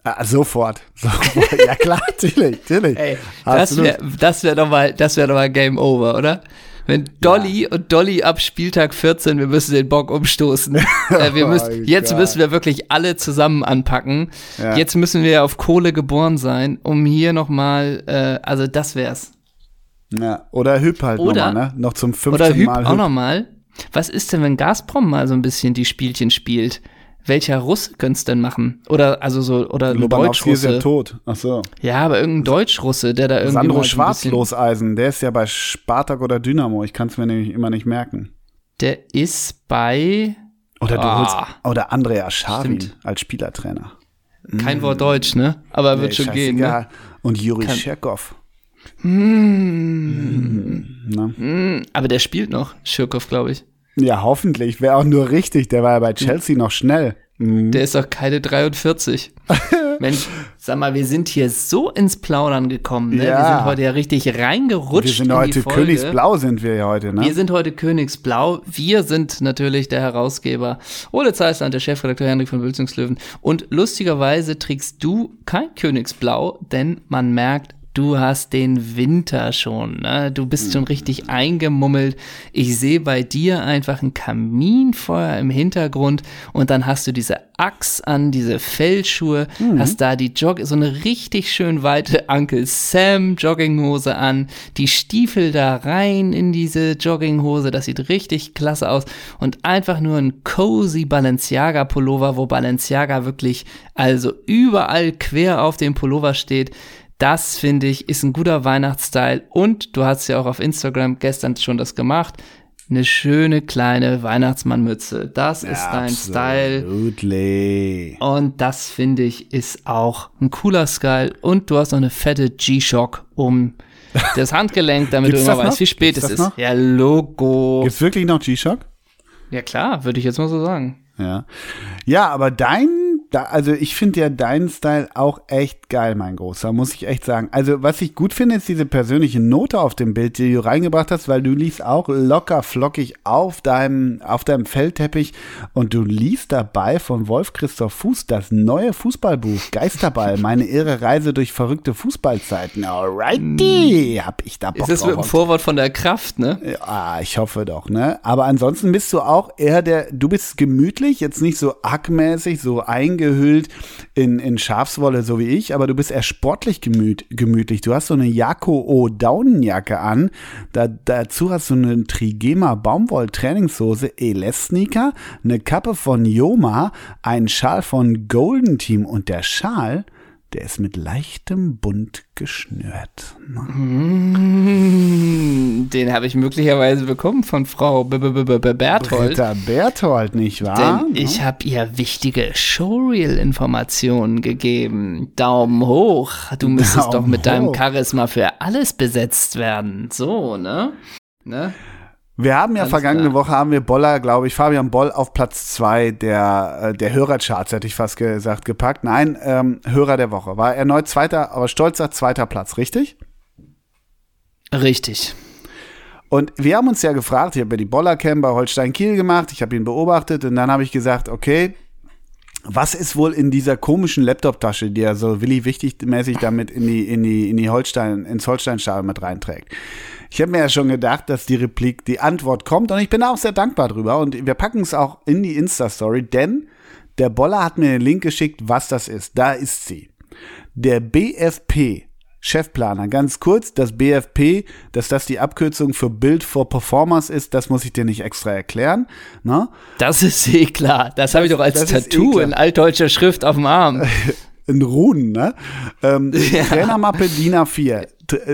Ah, sofort. sofort. ja klar, natürlich, natürlich. Ey, das wäre das wär doch, mal, wär doch mal Game Over, oder? Wenn Dolly ja. und Dolly ab Spieltag 14, wir müssen den Bock umstoßen. äh, wir müssen, oh, jetzt müssen wir wirklich alle zusammen anpacken. Ja. Jetzt müssen wir auf Kohle geboren sein, um hier nochmal, äh, also das wär's. Ja, oder Hüb halt nochmal, ne? Noch zum fünften oder Hüb Mal. Hüb auch nochmal. Was ist denn, wenn Gazprom mal so ein bisschen die Spielchen spielt? Welcher Russ könnte es denn machen? Oder also so oder Deutschrusse. ist ja tot. Ach so. Ja, aber irgendein Deutschrusse, der da irgendwie Sandro Schwarzloseisen, der ist ja bei Spartak oder Dynamo. Ich kann es mir nämlich immer nicht merken. Der ist bei oder du oh, holst oder Andrea Scharwin als Spielertrainer. Kein mm. Wort Deutsch, ne? Aber nee, wird schon gehen. Ne? Und Juri Scherkow. Mm. Mm. Aber der spielt noch, Schirkow, glaube ich. Ja, hoffentlich. Wäre auch nur richtig. Der war ja bei Chelsea noch schnell. Mhm. Der ist doch keine 43. Mensch, sag mal, wir sind hier so ins Plaudern gekommen. Ne? Ja. Wir sind heute ja richtig reingerutscht. Wir sind heute Königsblau, sind wir ja heute. Ne? Wir sind heute Königsblau. Wir sind natürlich der Herausgeber Ole Zeisland, der Chefredakteur Henrik von Wülzungslöwen. Und lustigerweise trägst du kein Königsblau, denn man merkt, du hast den Winter schon, ne? Du bist schon richtig eingemummelt. Ich sehe bei dir einfach ein Kaminfeuer im Hintergrund und dann hast du diese Axt an, diese Fellschuhe, mhm. hast da die Jog, so eine richtig schön weite Uncle Sam Jogginghose an, die Stiefel da rein in diese Jogginghose, das sieht richtig klasse aus und einfach nur ein cozy Balenciaga Pullover, wo Balenciaga wirklich also überall quer auf dem Pullover steht. Das finde ich ist ein guter Weihnachtsstyle und du hast ja auch auf Instagram gestern schon das gemacht. Eine schöne kleine Weihnachtsmannmütze. Das ist dein. Style. Und das finde ich ist auch ein cooler Style. Und du hast noch eine fette G-Shock um das Handgelenk, damit du immer weißt, wie spät Gibt's es ist. Noch? Ja, Logo. Gibt's wirklich noch G-Shock? Ja klar, würde ich jetzt mal so sagen. Ja. Ja, aber dein da, also ich finde ja deinen Style auch echt geil, mein Großer, muss ich echt sagen. Also was ich gut finde, ist diese persönliche Note auf dem Bild, die du reingebracht hast, weil du liest auch locker flockig auf deinem, auf deinem Feldteppich und du liest dabei von Wolf Christoph Fuß das neue Fußballbuch Geisterball, meine irre Reise durch verrückte Fußballzeiten. Alrighty, hm. hab ich da Bock Ist das mit dem Vorwort von der Kraft, ne? Ja, ich hoffe doch, ne? Aber ansonsten bist du auch eher der, du bist gemütlich, jetzt nicht so ackmäßig, so eingegangen eingehüllt in, in Schafswolle, so wie ich, aber du bist eher sportlich gemüt, gemütlich. Du hast so eine Jako O Daunenjacke an. Da, dazu hast du eine Trigema Baumwoll Trainingshose, Elesnika, eine Kappe von Yoma, einen Schal von Golden Team und der Schal der ist mit leichtem Bund geschnürt. Mm, den habe ich möglicherweise bekommen von Frau B -B -B -B Berthold. Britta Berthold, nicht wahr? Denn ich habe ihr wichtige Showreel-Informationen gegeben. Daumen hoch. Du müsstest Daumen doch mit hoch. deinem Charisma für alles besetzt werden. So, ne? Ne? Wir haben ja Alles vergangene klar. Woche haben wir Boller, glaube ich, Fabian Boll auf Platz zwei der, äh, der Hörercharts, hätte ich fast gesagt, gepackt. Nein, ähm, Hörer der Woche. War erneut zweiter, aber stolzer zweiter Platz, richtig? Richtig. Und wir haben uns ja gefragt, ich habe ja die Boller-Cam bei Holstein Kiel gemacht, ich habe ihn beobachtet und dann habe ich gesagt, okay, was ist wohl in dieser komischen Laptop-Tasche, die er so Willi wichtig mäßig damit in die, in die, in die Holstein, ins Holstein-Stadion mit reinträgt? Ich habe mir ja schon gedacht, dass die Replik, die Antwort kommt und ich bin auch sehr dankbar drüber und wir packen es auch in die Insta-Story, denn der Boller hat mir den Link geschickt, was das ist. Da ist sie. Der BFP, Chefplaner. Ganz kurz, das BFP, dass das die Abkürzung für Build for Performance ist, das muss ich dir nicht extra erklären. Ne? Das ist eh klar. Das habe ich doch als das Tattoo eh in altdeutscher Schrift auf dem Arm. in Runen, ne? Ähm, ja. Trainermappe DIN A4.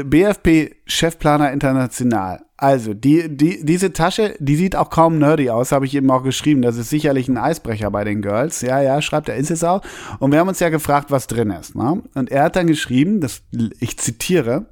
BFP-Chefplaner international. Also, die, die, diese Tasche, die sieht auch kaum nerdy aus, habe ich eben auch geschrieben. Das ist sicherlich ein Eisbrecher bei den Girls. Ja, ja, schreibt er, ist es auch. Und wir haben uns ja gefragt, was drin ist. Ne? Und er hat dann geschrieben, das, ich zitiere,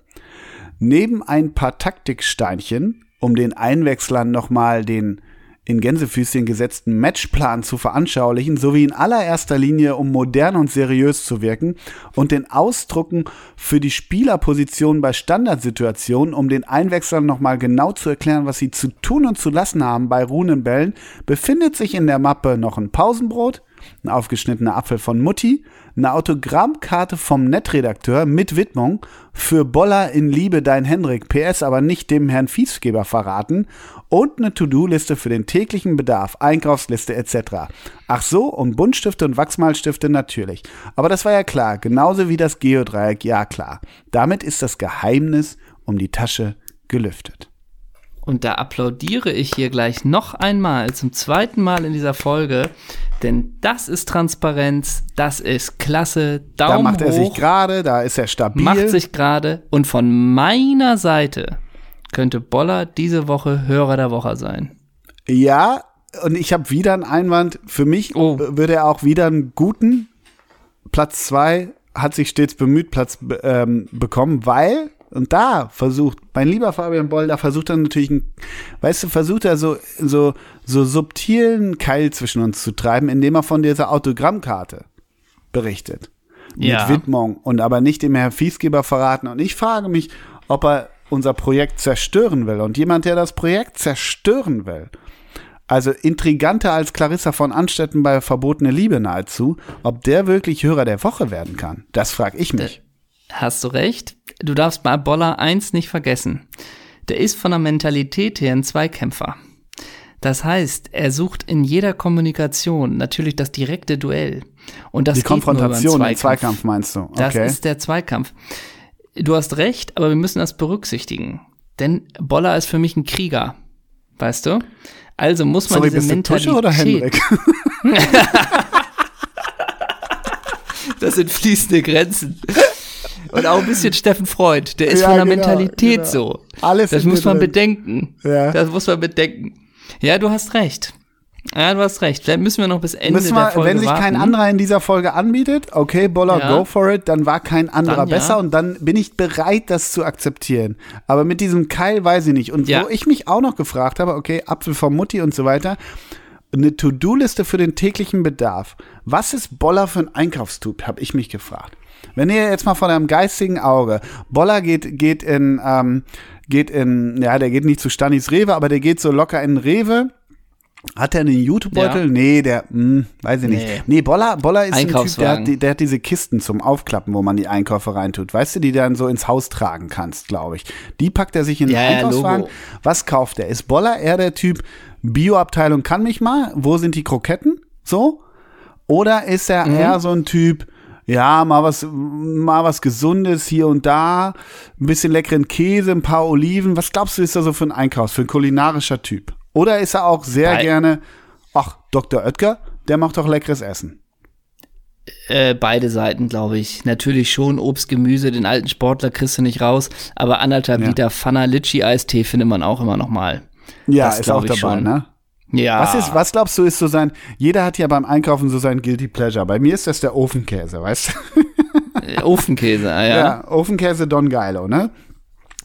neben ein paar Taktiksteinchen, um den Einwechslern nochmal den in Gänsefüßchen gesetzten Matchplan zu veranschaulichen, sowie in allererster Linie, um modern und seriös zu wirken und den Ausdrucken für die Spielerposition bei Standardsituationen, um den Einwechslern nochmal genau zu erklären, was sie zu tun und zu lassen haben bei ruhenden Bällen, befindet sich in der Mappe noch ein Pausenbrot, ein aufgeschnittener Apfel von Mutti, eine Autogrammkarte vom Netredakteur mit Widmung für Boller in Liebe dein Henrik, PS aber nicht dem Herrn Fiesgeber verraten und eine To-Do-Liste für den täglichen Bedarf, Einkaufsliste etc. Ach so, und Buntstifte und Wachsmalstifte natürlich. Aber das war ja klar, genauso wie das Geodreieck, ja klar. Damit ist das Geheimnis um die Tasche gelüftet. Und da applaudiere ich hier gleich noch einmal, zum zweiten Mal in dieser Folge, denn das ist Transparenz, das ist klasse. Daumen da macht er hoch, sich gerade, da ist er stabil. Macht sich gerade. Und von meiner Seite könnte Boller diese Woche Hörer der Woche sein. Ja, und ich habe wieder einen Einwand. Für mich Oh. würde er auch wieder einen guten Platz zwei hat sich stets bemüht, Platz ähm, bekommen, weil, und da versucht, mein lieber Fabian Boll, da versucht er natürlich, weißt du, versucht er so, so, so subtilen Keil zwischen uns zu treiben, indem er von dieser Autogrammkarte berichtet. Ja. Mit Widmung und aber nicht dem Herrn Fiesgeber verraten. Und ich frage mich, ob er unser Projekt zerstören will. Und jemand, der das Projekt zerstören will, also intriganter als Clarissa von Anstetten bei Verbotene Liebe nahezu, ob der wirklich Hörer der Woche werden kann, das frage ich mich. Hast du recht. Du darfst bei Boller eins nicht vergessen. Der ist von der Mentalität her ein Zweikämpfer. Das heißt, er sucht in jeder Kommunikation natürlich das direkte Duell. Und das Die Konfrontation, den Zweikampf meinst du? Das Okay. ist der Zweikampf. Du hast recht, aber wir müssen das berücksichtigen. Denn Boller ist für mich ein Krieger. Weißt du? Also muss man Sorry, diese bist Mentalität. Tusche oder Henrik? Das sind fließende Grenzen. Und auch ein bisschen Steffen Freund. Der ist Ja, von der genau, Mentalität genau. so. Alles das muss man drin. bedenken. Ja. Das muss man bedenken. Ja, du hast recht. Ja, du hast recht. Vielleicht müssen wir noch bis Ende Müssen der wir, Folge wenn sich kein warten. anderer in dieser Folge anbietet, okay, Boller, Ja. go for it, dann war kein anderer Dann ja. besser und dann bin ich bereit, das zu akzeptieren. Aber mit diesem Keil weiß ich nicht. Und Ja. wo ich mich auch noch gefragt habe, okay, Apfel vom Mutti und so weiter, eine To-Do-Liste für den täglichen Bedarf. Was ist Boller für ein Einkaufstyp, habe ich mich gefragt. Wenn ihr jetzt mal von einem geistigen Auge, Boller geht, geht in, ähm, geht in, ja, der geht nicht zu Stanis Rewe, aber der geht so locker in Rewe. Hat er einen YouTube-Beutel? Ja. Nee, der, hm, weiß ich nicht. Nee. Nee, Boller, Boller ist ein Typ, der hat, die, der hat diese Kisten zum Aufklappen, wo man die Einkäufe reintut. Weißt du, die dann so ins Haus tragen kannst, glaube ich. Die packt er sich in den Ja, ja, Einkaufswagen. Logo. Was kauft er? Ist Boller eher der Typ Bioabteilung kann mich mal? Wo sind die Kroketten? So? Oder ist er Mhm. eher so ein Typ, ja, mal was, mal was Gesundes hier und da, ein bisschen leckeren Käse, ein paar Oliven. Was glaubst du, ist er so für ein Einkaufs, für ein kulinarischer Typ? Oder ist er auch sehr Bei- gerne, ach, Dr. Oetker, der macht doch leckeres Essen. Äh, beide Seiten, glaube ich. Natürlich schon Obst, Gemüse, den alten Sportler kriegst du nicht raus, aber anderthalb Ja. Liter Pfanner Litchi Eistee findet man auch immer noch mal. Ja, Das ist auch dabei, schon. ne? Ja. Was ist, was glaubst du, ist so sein, jeder hat ja beim Einkaufen so sein Guilty Pleasure. Bei mir ist das der Ofenkäse, weißt du? Äh, Ofenkäse, ah, ja. Ja, Ofenkäse Don Geilo, ne?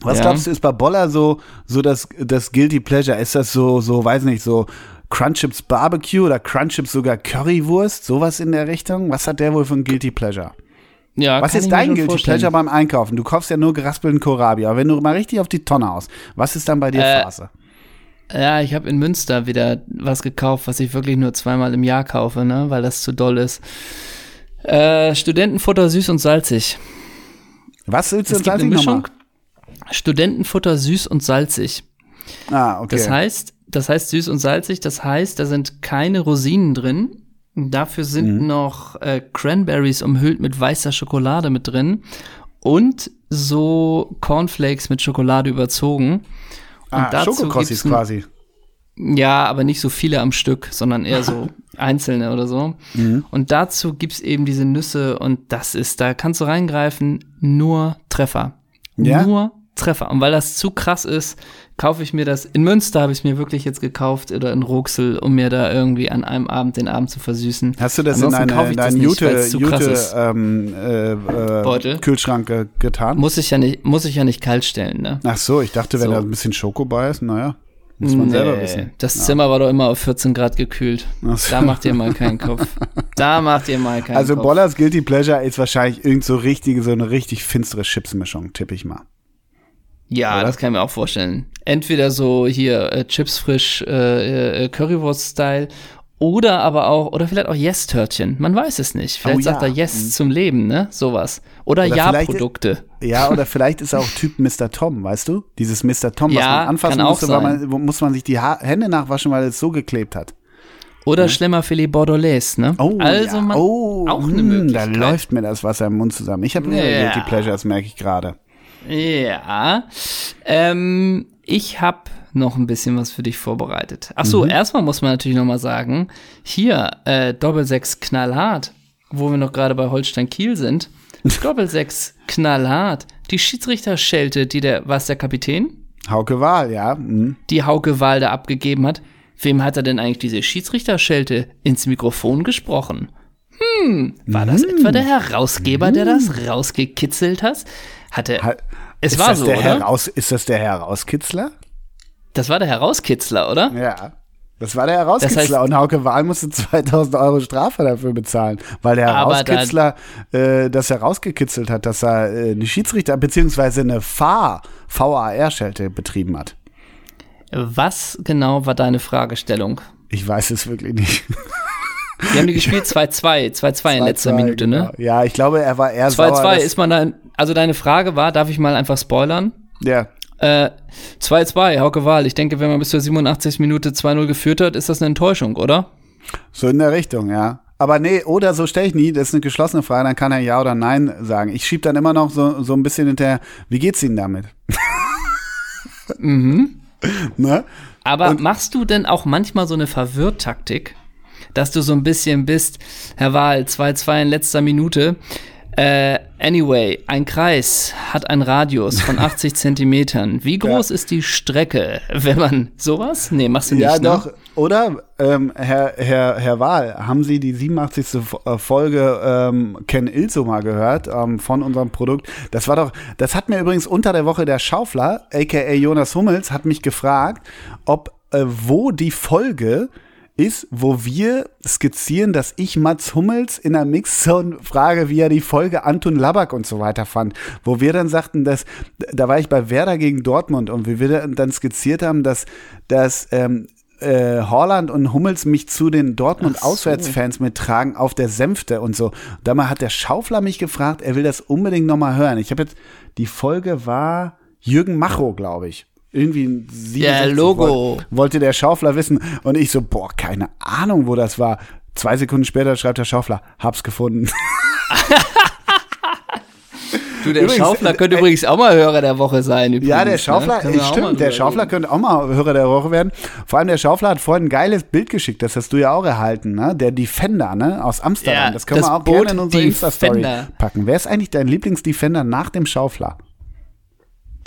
Was Ja. glaubst du, ist bei Boller so, so das, das Guilty Pleasure? Ist das so, so, weiß nicht, so Crunchips Barbecue oder Crunchips sogar Currywurst? Sowas in der Richtung? Was hat der wohl für ein Guilty Pleasure? ja Was ist dein Guilty vorstellen. Pleasure beim Einkaufen? Du kaufst ja nur geraspelten Kohlrabi, aber wenn du mal richtig auf die Tonne haust, was ist dann bei dir Äh, Phase? Ja, ich habe in Münster wieder was gekauft, was ich wirklich nur zweimal im Jahr kaufe, ne, weil das zu doll ist. Äh, Studentenfutter süß und salzig. Was willst gibt eine salzig Mischung. nochmal? Studentenfutter süß und salzig. Ah, okay. Das heißt, das heißt süß und salzig, das heißt, da sind keine Rosinen drin. Dafür sind Mhm. noch äh, Cranberries umhüllt mit weißer Schokolade mit drin und so Cornflakes mit Schokolade überzogen. ah, dazu Schokokrossis gibt's ein- quasi. Ja, aber nicht so viele am Stück, sondern eher so einzelne oder so. Mhm. Und dazu gibt's eben diese Nüsse und das ist, da kannst du reingreifen, nur Treffer. Ja? Nur Treffer. Und weil das zu krass ist, kaufe ich mir das. In Münster habe ich es mir wirklich jetzt gekauft oder in Ruxel, um mir da irgendwie an einem Abend den Abend zu versüßen. Hast du das Ansonsten in das deinen Jute, Jute ähm, äh, äh, Beutel? Kühlschrank ge- getan? Muss ich ja nicht, muss ich ja nicht kalt stellen, ne? Ach so, ich dachte, wenn So. da ein bisschen Schoko bei ist, naja, muss man selber Nee, wissen. Das Zimmer war doch immer auf 14 Grad gekühlt. So. Da macht ihr mal keinen Kopf. Da macht ihr mal keinen Also Kopf. Bollers Guilty Pleasure ist wahrscheinlich irgend so richtige, so eine richtig finstere Chipsmischung, tippe ich mal. Ja, Oder? das kann ich mir auch vorstellen. Entweder so hier äh, Chips frisch äh, äh, Currywurst-Style oder aber auch, oder vielleicht auch Yes-Törtchen. Man weiß es nicht. Vielleicht Oh ja. sagt er Yes zum Leben, ne? Sowas. Oder, Oder Ja-Produkte. Ja, oder vielleicht ist er auch Typ Mr. Tom, weißt du? Dieses Mr. Tom, was Ja, man anfassen musste, weil man, muss man sich die ha Hände nachwaschen, weil es so geklebt hat. Oder Schlemmerfilet Bordelais, ne? Oh, also ja. man, oh auch eine mm, Möglichkeit. Da läuft mir das Wasser im Mund zusammen. Ich habe mehrere Ja. Guilty Pleasures, merke ich gerade. Ja. Ähm, ich habe noch ein bisschen was für dich vorbereitet. Ach so, Mhm. erstmal muss man natürlich noch mal sagen, hier äh, Doppelsechs knallhart, wo wir noch gerade bei Holstein Kiel sind. Doppelsechs knallhart. Die Schiedsrichterschelte, die der, was der Kapitän? Hauke Wahl, ja. mm. Die Hauke Walde abgegeben hat. Wem hat er denn eigentlich diese Schiedsrichterschelte ins Mikrofon gesprochen? Hm, war das etwa der Herausgeber, der das rausgekitzelt hat? Hatte, Ha- es ist war so, der oder? Heraus, ist das der Herauskitzler? Das war der Herauskitzler, oder? Ja. Das war der Herauskitzler Das heißt- und Hauke Wahl musste 2000 Euro Strafe dafür bezahlen, weil der da- Herauskitzler äh, das herausgekitzelt hat, dass er äh, eine Schiedsrichter- bzw. eine VAR, VAR-Schelte betrieben hat. Was genau war deine Fragestellung? Ich weiß es wirklich nicht. Die haben die gespielt 2-2, 2-2 in letzter 2-2, Minute, ne? genau. Ja, ich glaube, er war eher sauer. 2-2 dass- ist man dann, also deine Frage war, darf ich mal einfach spoilern? Ja, Äh, 2-2, Hauke Wahl. Ich denke, wenn man bis zur 87. Minute 2-0 geführt hat, ist das eine Enttäuschung, oder? so in der Richtung, ja. Aber nee, oder so stelle ich nie, das ist eine geschlossene Frage, dann kann er Ja oder Nein sagen. Ich schieb dann immer noch so, so ein bisschen hinterher, wie geht's Ihnen damit? Mhm. ne? Aber machst du denn auch manchmal so eine Verwirrtaktik, dass du so ein bisschen bist, Herr Wahl, 2-2 in letzter Minute. Äh, anyway, ein Kreis hat einen Radius von 80 Zentimetern. Wie groß ist die Strecke, wenn man sowas? Nee, machst du nicht, Ja, ne? doch. Oder, ähm, Herr, Herr, Herr Wahl, haben Sie die 87. Fo- äh, Folge ähm, Ken Ilso mal gehört ähm, von unserem Produkt? Das war doch, das hat mir übrigens unter der Woche der Schaufler, aka Jonas Hummels, hat mich gefragt, ob äh, wo die Folge ist, wo wir skizzieren, dass ich Mats Hummels in der Mixzone frage, wie er die Folge Anton Labak und so weiter fand. Wo wir dann sagten, dass, da war ich bei Werder gegen Dortmund und wie wir dann skizziert haben, dass, dass ähm, äh, Holland und Hummels mich zu den Dortmund-Auswärtsfans mittragen auf der Sänfte und so. Da mal hat der Schaufler mich gefragt, er will das unbedingt nochmal hören. Ich habe jetzt, die Folge war Jürgen Macho, glaube ich. Irgendwie ein 67 Ja, Logo. Wollte, wollte der Schaufler wissen. Und ich so, boah, keine Ahnung, wo das war. Zwei Sekunden später schreibt der Schaufler, hab's gefunden. Du, der Übrigens, Schaufler könnte äh, übrigens auch mal Hörer der Woche sein. Übrigens, Ja, der ne? Schaufler, mal stimmt, der Schaufler reden. könnte auch mal Hörer der Woche werden. Vor allem der Schaufler hat vorhin ein geiles Bild geschickt, das hast du ja auch erhalten, ne? Der Defender, ne? Aus Amsterdam. Ja, das können das wir auch Boot gerne in unsere Insta-Story packen. Wer ist eigentlich dein Lieblingsdefender nach dem Schaufler?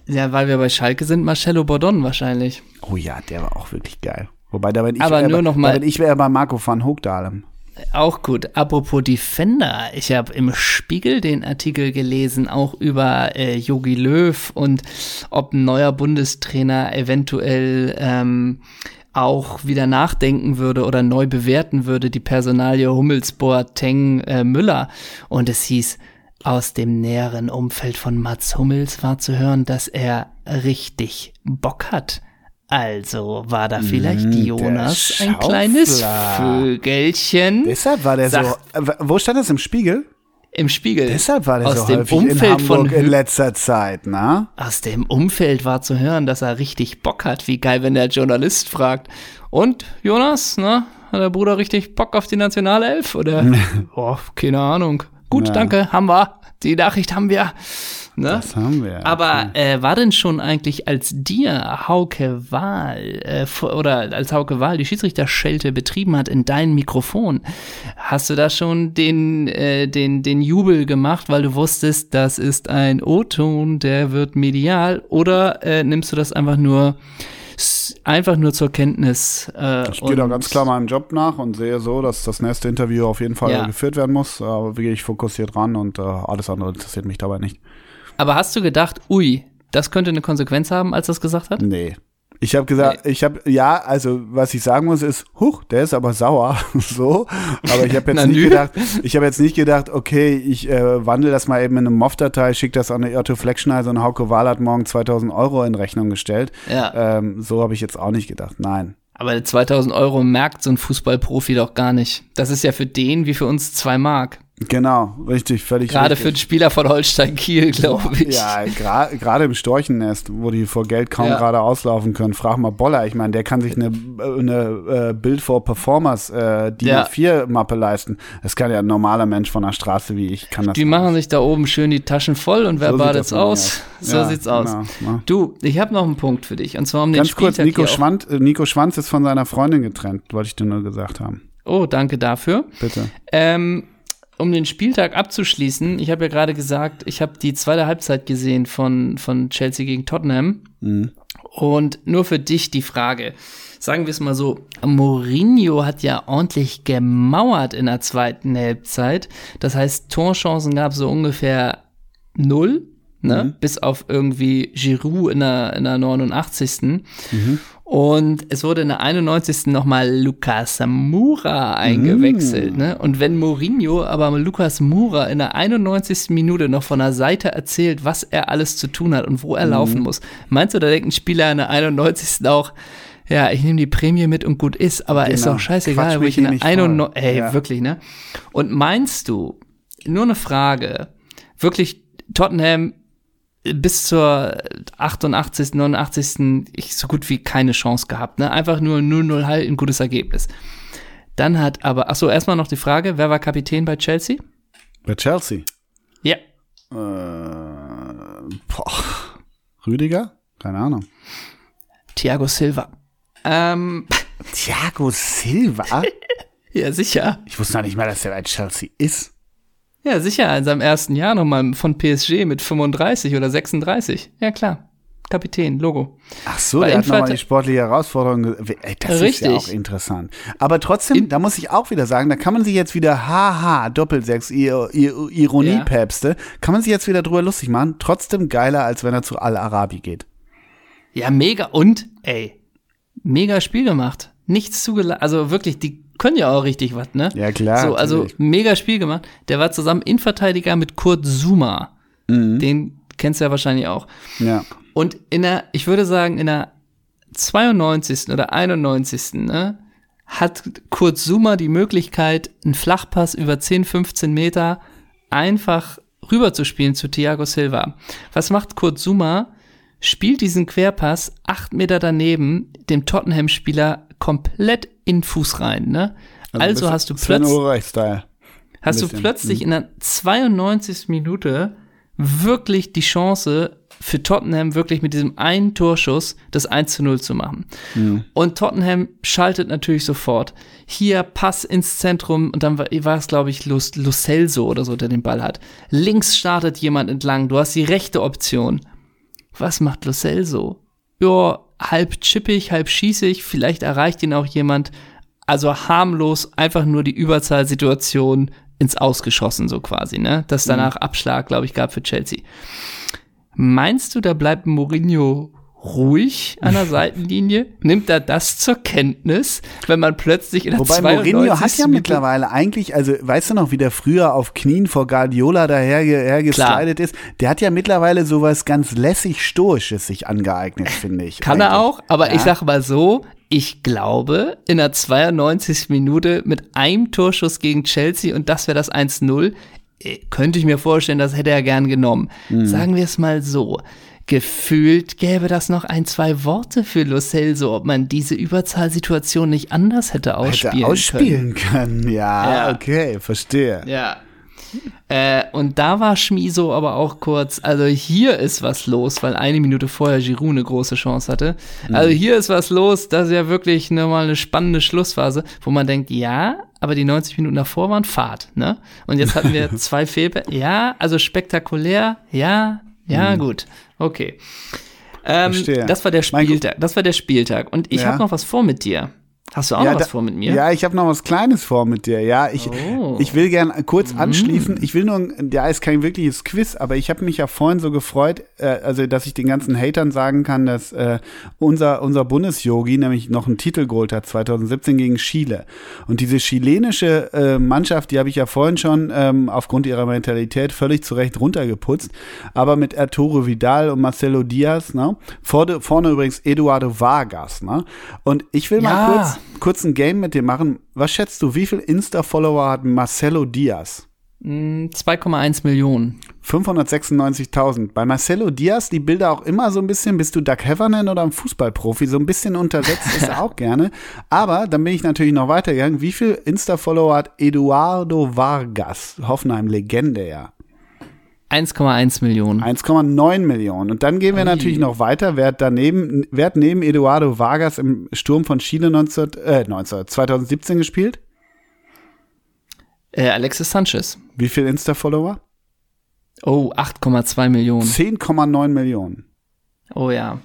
Ja, weil wir bei Schalke sind, Marcello Bordon wahrscheinlich. Oh ja, der war auch wirklich geil. Wobei, da bin ich, Aber nur bei- noch mal- ich wäre bei Marco van Hoogdalem. Auch gut. Apropos Defender, ich habe im Spiegel den Artikel gelesen, auch über äh, Jogi Löw und ob ein neuer Bundestrainer eventuell ähm, auch wieder nachdenken würde oder neu bewerten würde, die Personalie Hummels, Boateng, äh, Müller. Und es hieß, aus dem näheren Umfeld von Mats Hummels war zu hören, dass er richtig Bock hat. Also war da vielleicht Mm, Jonas ein kleines. Vögelchen Deshalb war der so. Sagt- Äh, wo stand das im Spiegel? im Spiegel. Deshalb war der aus so dem häufig Umfeld in Hamburg von in letzter Zeit, ne? aus dem Umfeld war zu hören, dass er richtig Bock hat. Wie geil, wenn der Journalist fragt. Und Jonas, ne? Hat der Bruder richtig Bock auf die Nationalelf? Oder? oh, keine Ahnung. Gut, Ja. danke, haben wir. die Nachricht haben wir. Ne? Das haben wir. Aber äh, war denn schon eigentlich, als dir Hauke Wahl äh, oder als Hauke Wahl die Schiedsrichterschelte betrieben hat in dein Mikrofon, hast du da schon den, äh, den, den Jubel gemacht, weil du wusstest, das ist ein O-Ton, der wird medial? Oder äh, nimmst du das einfach nur einfach nur zur Kenntnis. Äh, ich gehe da ganz klar meinem Job nach und sehe so, dass das nächste Interview auf jeden Fall ja. geführt werden muss. Aber gehe ich fokussiert ran und äh, alles andere interessiert mich dabei nicht. Aber hast du gedacht, ui, das könnte eine Konsequenz haben, als er es gesagt hat? Nee. Ich habe gesagt, nee. ich habe ja, also was ich sagen muss ist, huch, der ist aber sauer, so. Aber ich habe jetzt nicht gedacht, ich habe jetzt nicht gedacht, okay, ich äh, wandle das mal eben in eine MOV-Datei, schicke das an eine Otto Fleckschneiser und Hauke Wahl hat morgen 2000 Euro in Rechnung gestellt. Ja. Ähm, so habe ich jetzt auch nicht gedacht. Nein. Aber 2000 Euro merkt so ein Fußballprofi doch gar nicht. Das ist ja für den wie für uns zwei Mark. Genau, richtig, völlig Gerade richtig. für den Spieler von Holstein Kiel, glaube ich. Ja, gerade gra im Storchennest, wo die vor Geld kaum ja. gerade auslaufen können. Frag mal Boller, ich meine, der kann sich eine, eine äh, Bild for Performers äh, die ja. 4 Mappe leisten. Das kann ja ein normaler Mensch von der Straße wie ich kann das. Die machen sich da oben schön die Taschen voll und wer so badet's aus? aus? So ja, sieht's aus. Genau, du, ich habe noch einen Punkt für dich und zwar um den Ganz Spieltag kurz, Nico Schwanz, äh, Nico Schwanz ist von seiner Freundin getrennt, wollte ich dir nur gesagt haben. Oh, danke dafür. Bitte. Ähm, um den Spieltag abzuschließen, ich habe ja gerade gesagt, ich habe die zweite Halbzeit gesehen von, von Chelsea gegen Tottenham. Mhm. Und nur für dich die Frage. Sagen wir es mal so, Mourinho hat ja ordentlich gemauert in der zweiten Halbzeit. Das heißt, Torchancen gab es so ungefähr null, ne? Mhm. Bis auf irgendwie Giroud in der, in der 89. Mhm. Und es wurde in der 91. nochmal Lucas Moura eingewechselt. Mm. Ne? Und wenn Mourinho aber Lucas Moura in der 91. Minute noch von der Seite erzählt, was er alles zu tun hat und wo er mm. laufen muss, meinst du, da denkt ein Spieler in der 91. auch, ja, ich nehme die Prämie mit und gut ist, aber genau. ist doch scheißegal, wo ich in der 91. Ey, ja. wirklich, ne? Und meinst du, nur eine Frage, wirklich Tottenham bis zur 88., 89. ich so gut wie keine Chance gehabt. Ne? Einfach nur 0-0 halt ein gutes Ergebnis. Dann hat aber, achso, erstmal noch die Frage, wer war Kapitän bei Chelsea? Bei Chelsea? Ja. Äh, boah. Rüdiger? Keine Ahnung. Thiago Silva. Ähm. Thiago Silva? ja, sicher. Ich wusste noch nicht mal, dass er bei Chelsea ist. Ja, sicher, in seinem ersten Jahr nochmal von PSG mit 35 oder 36. Ja, klar. Kapitän, Logo. Ach so, Bei der hat nochmal die sportliche Herausforderung. Ey, das Richtig. ist ja auch interessant. Aber trotzdem, in, da muss ich auch wieder sagen, da kann man sich jetzt wieder, haha, Doppelsechs, Ironiepäpste, ja. kann man sich jetzt wieder drüber lustig machen. Trotzdem geiler, als wenn er zu Al-Arabi geht. Ja, mega. Und, ey, mega Spiel gemacht. Nichts zugelassen. Also wirklich, die können ja auch richtig was, ne? Ja, klar. So, also natürlich. mega Spiel gemacht. Der war zusammen Innenverteidiger mit Kurt Zuma. Mhm. Den kennst du ja wahrscheinlich auch. Ja. Und in der, ich würde sagen, in der 92. oder 91. Ne, hat Kurt Zuma die Möglichkeit, einen Flachpass über 10, 15 Meter einfach rüberzuspielen zu Thiago Silva. Was macht Kurt Zuma? Spielt diesen Querpass acht Meter daneben dem Tottenham-Spieler komplett in Fuß rein, ne? Also, also hast du plötzlich hast du plötzlich in der 92. Minute wirklich die Chance für Tottenham wirklich mit diesem einen Torschuss das 1 zu 0 zu machen. Mhm. Und Tottenham schaltet natürlich sofort. Hier Pass ins Zentrum und dann war, war es, glaube ich, Lo Celso oder so, der den Ball hat. Links startet jemand entlang, du hast die rechte Option. Was macht Lo Celso? Ja, halb chippig, halb schießig, vielleicht erreicht ihn auch jemand. Also harmlos, einfach nur die Überzahlsituation ins Ausgeschossen, so quasi, ne? Das danach mhm. Abschlag, glaube ich, gab für Chelsea. Meinst du, da bleibt Mourinho ruhig an der Seitenlinie? Nimmt er das zur Kenntnis, wenn man plötzlich in der Wobei Mourinho hat ja mittlerweile eigentlich, also weißt du noch, wie der früher auf Knien vor Guardiola daher ist? Der hat ja mittlerweile sowas ganz lässig Stoisches sich angeeignet, finde ich. Kann eigentlich. er auch, aber ja. ich sag mal so, ich glaube, in der 92. Minute mit einem Torschuss gegen Chelsea und das wäre das 1-0, äh, könnte ich mir vorstellen, das hätte er gern genommen. Mhm. Sagen wir es mal so gefühlt gäbe das noch ein, zwei Worte für Lo Celso, ob man diese Überzahlsituation nicht anders hätte ausspielen, hätte ausspielen können. können. Ja, ja, okay, verstehe. Ja. Äh, und da war Schmiso aber auch kurz, also hier ist was los, weil eine Minute vorher Giroud eine große Chance hatte. Also hier ist was los, das ist ja wirklich nochmal eine spannende Schlussphase, wo man denkt, ja, aber die 90 Minuten davor waren Fahrt, ne? Und jetzt hatten wir zwei Fehlpässe. Ja, also spektakulär, ja, ja, gut, okay. Ähm, das war der Spieltag. Das war der Spieltag. Und ich Ja. habe noch was vor mit dir. Hast du auch Ja, noch was da- vor mit mir? Ja, ich habe noch was Kleines vor mit dir. Ja, ich, Oh. ich will gern kurz anschließen. Ich will nur, ja, ist kein wirkliches Quiz, aber ich habe mich ja vorhin so gefreut, äh, also dass ich den ganzen Hatern sagen kann, dass äh, unser unser Bundesjogi nämlich noch einen Titel geholt hat 2017 gegen Chile. Und diese chilenische äh, Mannschaft, die habe ich ja vorhin schon ähm, aufgrund ihrer Mentalität völlig zu Recht runtergeputzt. Aber mit Arturo Vidal und Marcelo Diaz, ne? Vorne, vorne übrigens Eduardo Vargas, ne? Und ich will mal Ja. kurz kurz ein Game mit dir machen. Was schätzt du, wie viel Insta-Follower hat Marcelo Diaz? Mm, 2,1 Millionen. 596.000. Bei Marcelo Diaz die Bilder auch immer so ein bisschen, bist du Doug Heffernan oder ein Fußballprofi, so ein bisschen untersetzt ist er auch gerne. Aber dann bin ich natürlich noch weitergegangen. Wie viel Insta-Follower hat Eduardo Vargas? Hoffenheim, Legende ja. 1,1 Millionen. 1,9 Millionen. Und dann gehen wir natürlich noch weiter. Wer hat daneben, wer hat neben Eduardo Vargas im Sturm von Chile 19, äh, 19, 2017 gespielt? Äh, Alexis Sanchez. Wie viel Insta-Follower? Oh, 8,2 Millionen. 10,9 Millionen. Oh ja.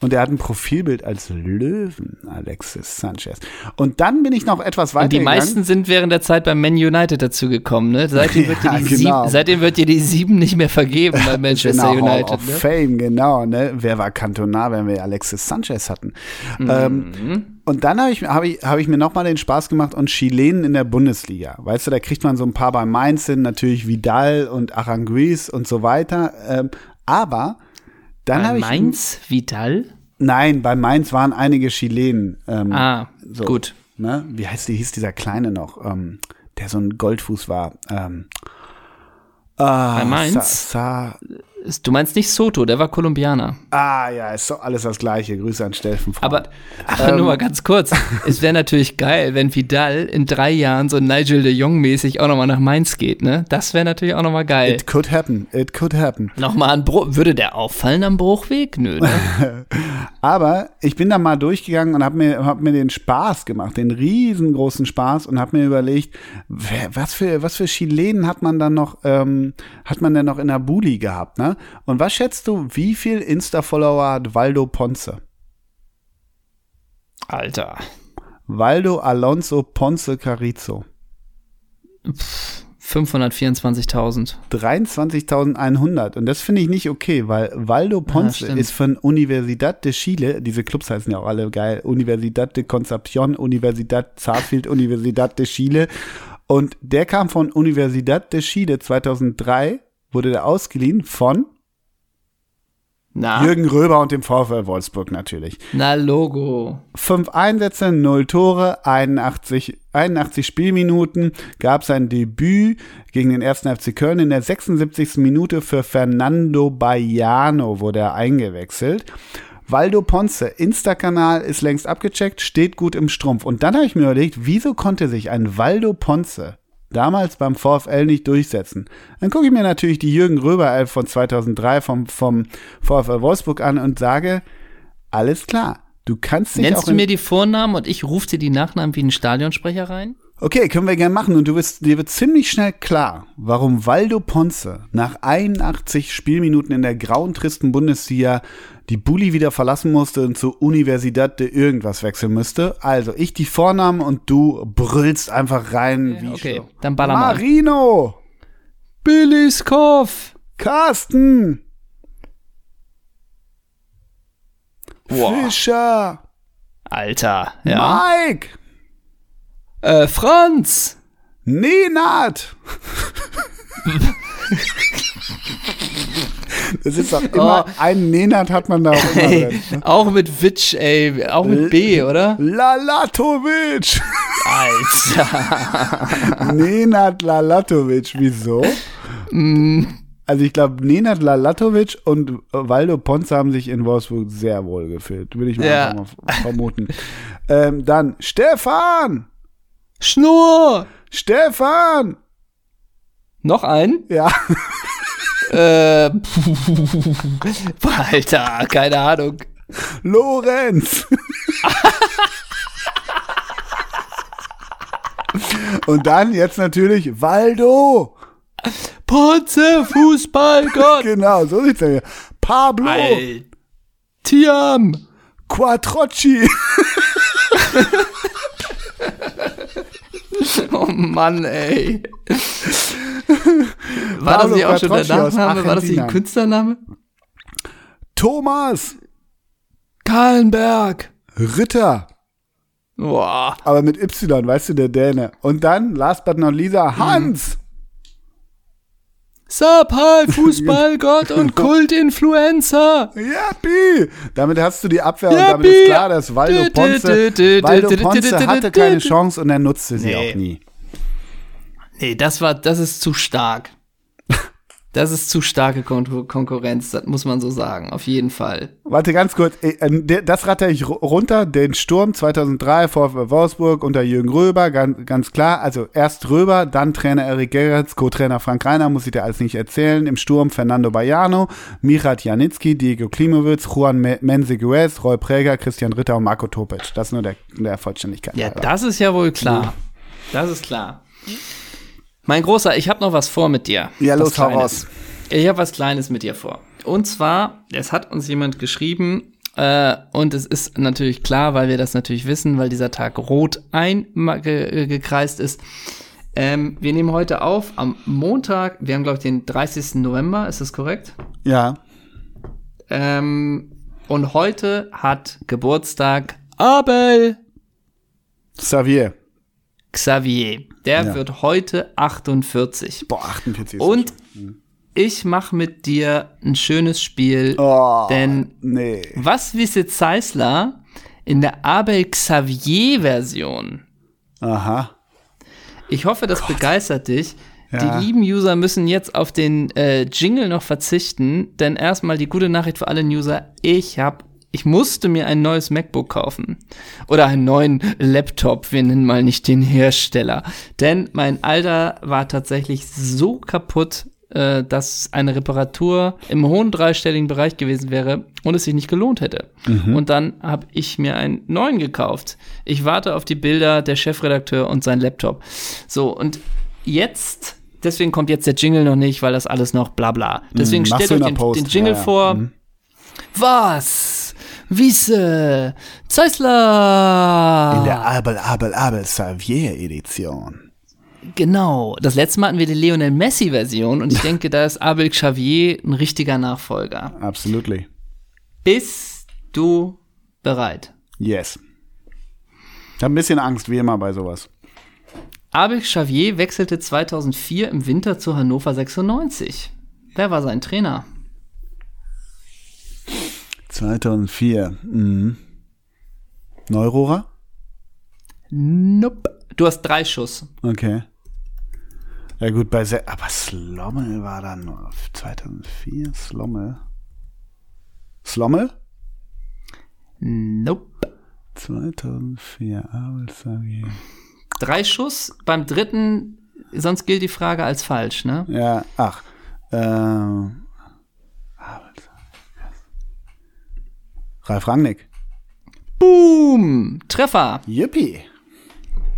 Und er hat ein Profilbild als Löwen, Alexis Sanchez. Und dann bin ich noch etwas weiter Und die gegangen. meisten sind während der Zeit beim Man United dazu gekommen, ne? Seitdem wird, Ja, dir die genau. sieben, seitdem wird dir die sieben nicht mehr vergeben bei Manchester Genau, Hall United. of Ne? Fame, genau. Ne? Wer war Cantona, wenn wir Alexis Sanchez hatten? Mhm. Ähm, und dann habe ich, hab ich, hab ich mir nochmal den Spaß gemacht und Chilenen in der Bundesliga. Weißt du, da kriegt man so ein paar bei Mainz hin, natürlich Vidal und Aranguiz und so weiter. Ähm, aber dann Bei. Mainz, Vidal? Nein, bei Mainz waren einige Chilenen. Ähm, Ah, so, gut. Ne? Wie heißt die, hieß dieser Kleine noch, ähm, der so ein Goldfuß war? Ähm, ah, Bei Mainz? Sa, Sa, Du meinst nicht Soto, der war Kolumbianer. ah, ja, ist doch alles das Gleiche. Grüße an Steffen. Aber, aber nur mal ganz kurz. es wäre natürlich geil, wenn Vidal in drei Jahren so Nigel de Jong-mäßig auch nochmal nach Mainz geht, ne? Das wäre natürlich auch nochmal geil. It could happen. It could happen. Nochmal an Bruch. Würde der auffallen am Bruchweg? Nö, ne? Aber ich bin da mal durchgegangen und habe mir, hab mir den Spaß gemacht, den riesengroßen Spaß und habe mir überlegt, wer, was für, was für Chilenen hat man dann noch, ähm, hat man denn noch in der Buli gehabt, ne? Und was schätzt du, wie viel Insta-Follower hat Waldo Ponce? Alter. Waldo Alonso Ponce Carrizo. 524.000. 23.100 und das finde ich nicht okay, weil Waldo Ponce stimmt. ist von Universidad de Chile, diese Clubs heißen ja auch alle geil, Universidad de Concepción, Universidad Sarsfield, Universidad de Chile und der kam von Universidad de Chile 2003, wurde der ausgeliehen von Na, Jürgen Röber und dem VfL Wolfsburg natürlich. na Logo. Fünf Einsätze, null Tore, 81, 81 Spielminuten, gab sein Debüt gegen den 1. FC Köln in der 76. Minute für Fernando Baiano wurde er eingewechselt. Waldo Ponce, Insta-Kanal ist längst abgecheckt, steht gut im Strumpf. Und dann habe ich mir überlegt, wieso konnte sich ein Waldo Ponce damals beim VfL nicht durchsetzen? Dann gucke ich mir natürlich die Jürgen Röber Elf von 2003 vom, vom VfL Wolfsburg an und sage, alles klar. Du kannst dich Nennst du mir die Vornamen und ich rufe dir die Nachnamen wie ein Stadionsprecher rein? Okay, können wir gerne machen. Und du wirst, dir wird ziemlich schnell klar, warum Waldo Ponce nach 81 Spielminuten in der grauen, tristen Bundesliga die Bulli wieder verlassen musste und zur Universidad de irgendwas wechseln müsste. Also ich die Vornamen und du brüllst einfach rein wie okay, so. dann baller mal. Marino, Billy Skoff. Carsten, Boah. Fischer, Alter, ja. Mike, Äh, Franz. Nenad. Das ist doch immer, Oh. ein Nenad hat man da auch immer Ey, drin. ne? auch mit Witsch, ey. Auch mit B, oder? Lalatovic. Alter. Nenad Lalatovic. Wieso? Also ich glaube, Nenad Lalatovic und Waldo Ponce haben sich in Wolfsburg sehr wohl gefühlt. Würde ich mal, Ja. einfach mal vermuten. ähm, dann Stefan. Schnur. Stefan. Noch einen? Ja. Äh, Alter, keine Ahnung. Lorenz. Und dann jetzt natürlich Waldo. Ponze, Fußballgott. Genau, so sieht's ja. Pablo. Al Tiam. Quattrocci. Oh Mann, ey. War das Pablo nicht auch schon der Nachname? War das nicht ein. Künstlername? Thomas. Kahlenberg. Ritter. Boah. Aber mit Y, weißt du, der Däne. Und dann, last but not least, Hans. Sapal, Fußballgott und Kultinfluencer. Yappi! Damit hast du die Abwehr und Yappi! damit ist klar, dass Waldo Ponce, Waldo Ponce hatte keine. Chance und er nutzte sie Nee. auch nie. Nee, das war, das ist zu stark. Das ist zu starke Kon Konkurrenz, das muss man so sagen, auf jeden Fall. Warte ganz kurz, äh, äh, der- das ratter ich ru- runter, den Sturm 2003 vor Wolfsburg unter Jürgen Röber, ganz, ganz klar, also erst Röber, dann Trainer Erik Gerrits, Co-Trainer Frank Reiner, muss ich dir alles nicht erzählen, im Sturm Fernando Baiano, Mirat Janicki, Diego Klimowitz, Juan Me- Menziguez, Roy Präger, Christian Ritter und Marco Topic. Das nur der, der Vollständigkeit. Ja, halber. das ist ja wohl klar. Das ist klar. Mein Großer, ich habe noch was vor mit dir. Ja, los, hau raus. Ich habe was Kleines mit dir vor. Und zwar, es hat uns jemand geschrieben, äh, und es ist natürlich klar, weil wir das natürlich wissen, weil dieser Tag rot eingekreist ist. Ähm, wir nehmen heute auf am Montag, wir haben, glaube ich, den 30. November, ist das korrekt? Ja, Ähm, und heute hat Geburtstag Abel Xavier. Xavier. Der Ja. wird heute 48. Boah, 48 ist Und ich mache mit dir ein schönes Spiel, Oh, denn nee. was wisse Zeisler in der Abel Xavier-Version? Aha. Ich hoffe, das begeistert dich. Ja. Die lieben User müssen jetzt auf den äh, Jingle noch verzichten, denn erstmal die gute Nachricht für alle User, ich habe ich musste mir ein neues MacBook kaufen oder einen neuen Laptop, wir nennen mal nicht den Hersteller, denn mein alter war tatsächlich so kaputt, äh, dass eine Reparatur im hohen dreistelligen Bereich gewesen wäre und es sich nicht gelohnt hätte. Und dann habe ich mir einen neuen gekauft. Ich warte auf die Bilder der Chefredakteur und sein Laptop. So und jetzt Deswegen kommt jetzt der Jingle noch nicht, weil das alles noch bla bla. Deswegen Mhm, machst stellt euch den, den Jingle Ja, ja. vor. Mhm. Was? Wiese? Zeisler? In der Abel, Abel, Abel Xavier Edition. Genau. Das letzte Mal hatten wir die Lionel Messi-Version und ich denke, da ist Abel Xavier ein richtiger Nachfolger. Absolutely. Bist du bereit? Yes. Ich habe ein bisschen Angst, wie immer bei sowas. Abel Xavier wechselte 2004 im Winter zu Hannover 96. Wer war sein Trainer? 2004. Mhm. Neurohrer? Nope. Du hast drei Schuss. Okay. Ja gut, bei Se aber Slommel war dann nur 2004. Slommel. Slommel? Nope. 2004. Abel Xavier. Drei Schuss. Beim dritten, sonst gilt die Frage als falsch, ne? Ja, ach. Ähm. Abel Xavier. Ralf Rangnick. Boom! Treffer. Yippie.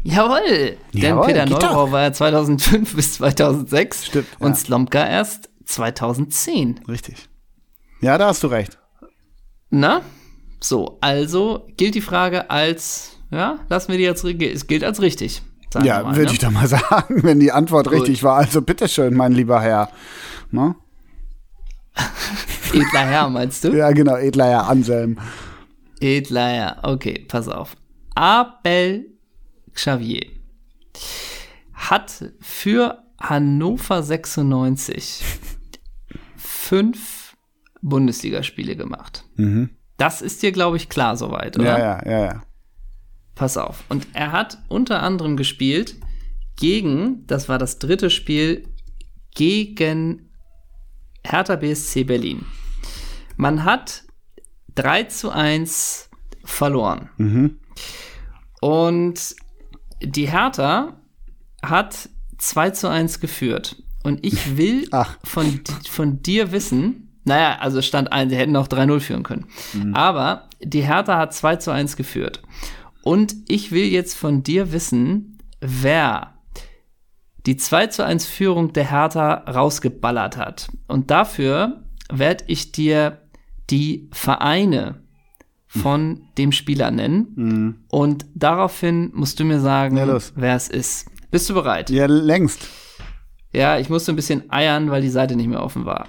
Jawohl. Denn Jawohl, Peter geht Neurau war ja 2005 bis 2006 Stimmt, und ja. Slomka erst 2010. Richtig. Ja, da hast du recht. Na? So, also gilt die Frage als, ja, lassen wir die jetzt, es gilt als richtig. Ja, würde ne? ich doch mal sagen, wenn die Antwort Gut. richtig war. Also bitteschön, mein lieber Herr. Ne? Edler Herr, meinst du? Ja, genau, edler Herr Anselm. Edler Herr. Okay, pass auf. Abel Xavier hat für Hannover 96 fünf Bundesligaspiele gemacht. Das ist dir, glaube ich, klar soweit, oder? Mhm. Ja, ja, ja, ja. Pass auf. Und er hat unter anderem gespielt gegen, das war das dritte Spiel, gegen Hertha BSC Berlin. Man hat 3 zu 1 verloren. Und die Hertha hat 2 zu 1 geführt. Und ich will Ach. von, von dir wissen, naja, also stand ein, sie hätten auch 3-0 führen können. Aber die Hertha hat 2 zu 1 geführt. Und ich will jetzt von dir wissen, wer die 2 zu 1 Führung der Hertha rausgeballert hat. Und dafür werde ich dir die Vereine von dem Spieler nennen. Und daraufhin musst du mir sagen, Ja, wer es ist. Bist du bereit? Ja, längst. Ja, ich musste ein bisschen eiern, weil die Seite nicht mehr offen war.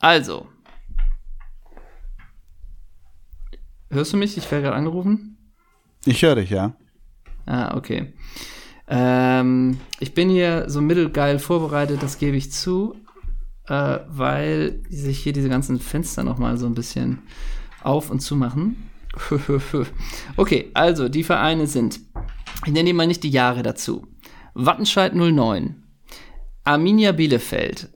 Also. Hörst du mich? Ich werde gerade angerufen. Ich höre dich, ja. Ah, okay. Ähm, ich bin hier so mittelgeil vorbereitet, das gebe ich zu, äh, weil sich hier diese ganzen Fenster noch mal so ein bisschen auf und zu machen. okay, also die Vereine sind, ich nenne mal nicht die Jahre dazu. Wattenscheid 09, Arminia Bielefeld,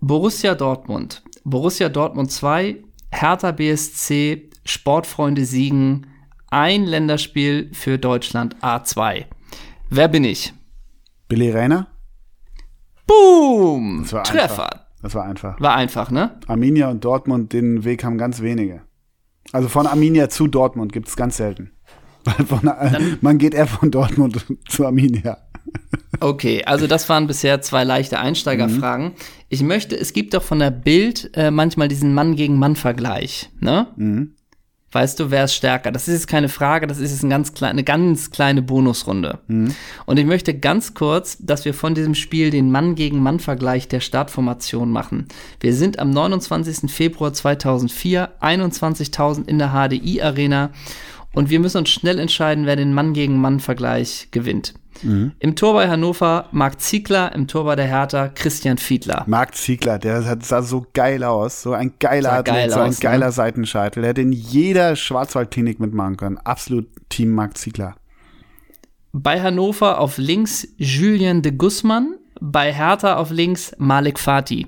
Borussia Dortmund, Borussia Dortmund 2, Hertha BSC, Sportfreunde Siegen, ein Länderspiel für Deutschland A2. Wer bin ich? Billy Rainer? Boom! Das Treffer. einfach. Das war einfach. War einfach, ne? Arminia und Dortmund, den Weg haben ganz wenige. Also von Arminia zu Dortmund gibt es ganz selten. Weil von, man geht eher von Dortmund zu Arminia. Okay, also das waren bisher zwei leichte Einsteigerfragen. Ich möchte, es gibt doch von der Bild äh, manchmal diesen Mann gegen Mann Vergleich, ne? Weißt du, wer ist stärker? Das ist jetzt keine Frage, das ist jetzt ein ganz klein, eine ganz kleine Bonusrunde. Und ich möchte ganz kurz, dass wir von diesem Spiel den Mann gegen Mann Vergleich der Startformation machen. Wir sind am 29. Februar 2004, 21.000 in der HDI Arena und wir müssen uns schnell entscheiden, wer den Mann gegen Mann Vergleich gewinnt. Im Tor bei Hannover Marc Ziegler, im Tor bei der Hertha Christian Fiedler. Marc Ziegler, der sah so geil aus. So ein geiler Athlet, geil so ein aus, ne? geiler Seitenscheitel. Der hätte in jeder Schwarzwaldklinik mitmachen können. Absolut Team Marc Ziegler. Bei Hannover auf links Julien de Guzman, bei Hertha auf links Malik Fatih.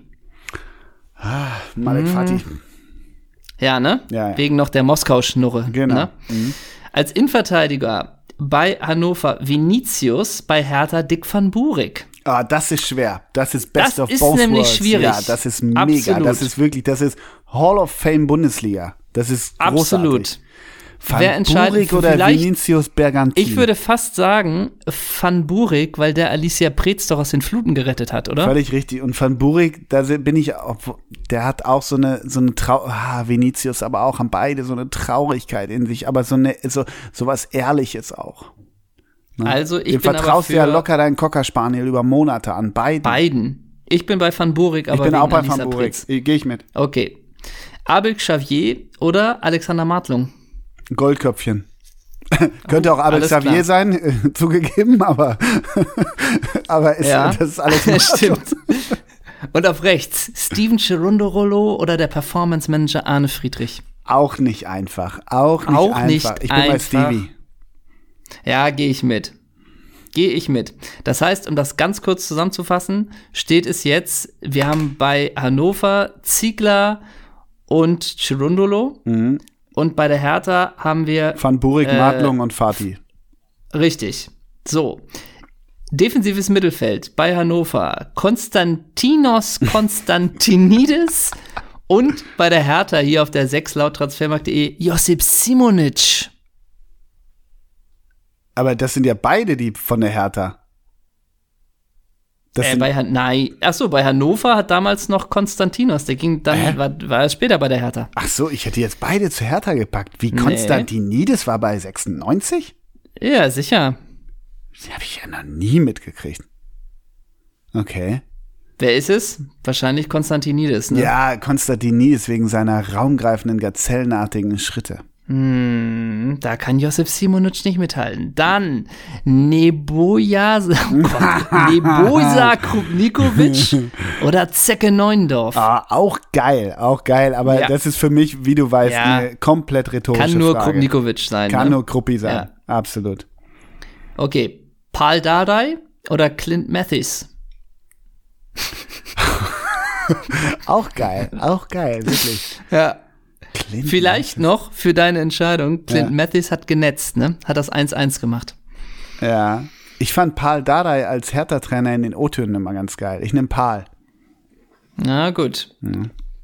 Malek Mhm. Fatih. Ja, ne? Ja, ja. Wegen noch der Moskau-Schnurre. Genau. Ne? Als Innenverteidiger bei Hannover Vinicius, bei Hertha Dick van Burik. Ah, das ist schwer. Das ist best Das of ist both nämlich worlds. schwierig. Ja, das ist mega. Absolut. Das ist wirklich, das ist Hall of Fame Bundesliga. Das ist großartig. Absolut. Van Wer entscheidet- Burik oder Vinicius Bergantin? Ich würde fast sagen Van Burik, weil der Alicia Preetz doch aus den Fluten gerettet hat, oder? Völlig richtig. Und Van Burik, da bin ich, der hat auch so eine, so eine Trau, ah, Vinicius, aber auch haben beide so eine Traurigkeit in sich, aber so eine, so, so was Ehrliches auch. Also ich Dem bin aber vertraust du ja locker deinen Cocker Spaniel über Monate an beiden. beiden. Ich bin bei Van Burik, aber ich bin auch bei Alicia Van Burik. Gehe ich mit. Okay. Abel Xavier oder Alexander Martlung? Goldköpfchen. Könnte auch Abel Xavier sein, äh, zugegeben, aber, aber ist, Ja. das ist alles Stimmt. Und auf rechts Steven Cherundorolo oder der Performance Manager Arne Friedrich? auch nicht einfach. Auch nicht Auch einfach. nicht ich bin bei einfach. Stevie. Ja, gehe ich mit. Gehe ich mit. Das heißt, um das ganz kurz zusammenzufassen, steht es jetzt, wir haben bei Hannover Ziegler und Cherundolo und bei der Hertha haben wir Van Burik, Äh, Martlung und Fatih. Richtig. So. Defensives Mittelfeld bei Hannover. Konstantinos Konstantinidis und bei der Hertha hier auf der 6 laut transfermarkt.de Josip Simonic. Aber das sind ja beide die von der Hertha. Das Äh, bei Han Nein, achso, bei Hannover hat damals noch Konstantinos, der ging dann, Hä? war, war er später bei der Hertha. ach so, ich hätte jetzt beide zu Hertha gepackt. Wie Konstantinidis war bei 96? Ja, sicher. Die habe ich ja noch nie mitgekriegt. Okay. Wer ist es? Wahrscheinlich Konstantinidis, ne? Ja, Konstantinidis wegen seiner raumgreifenden, gazellenartigen Schritte. Hm, da kann Josip Simonic nicht mithalten. Dann Neboja, oh Gott, Neboja Krupnikovic oder Zecke Neuendorf. Ah, auch geil, auch geil. Aber Ja. das ist für mich, wie du weißt, Ja. eine komplett rhetorische kann nur Frage. Krupnikovic sein. Kann ne? nur Kruppi sein. Ja. Absolut. Okay, Paul Dardai oder Clint Mathis? Auch geil, auch geil, wirklich. Ja. Clint Vielleicht noch für deine Entscheidung, Clint Ja. Mathis hat genetzt, ne? Hat das 1-1 gemacht. Ja. Ich fand Paul Dardai als Hertha-Trainer in den O-Tönen immer ganz geil. Ich nehme Paul. Na gut.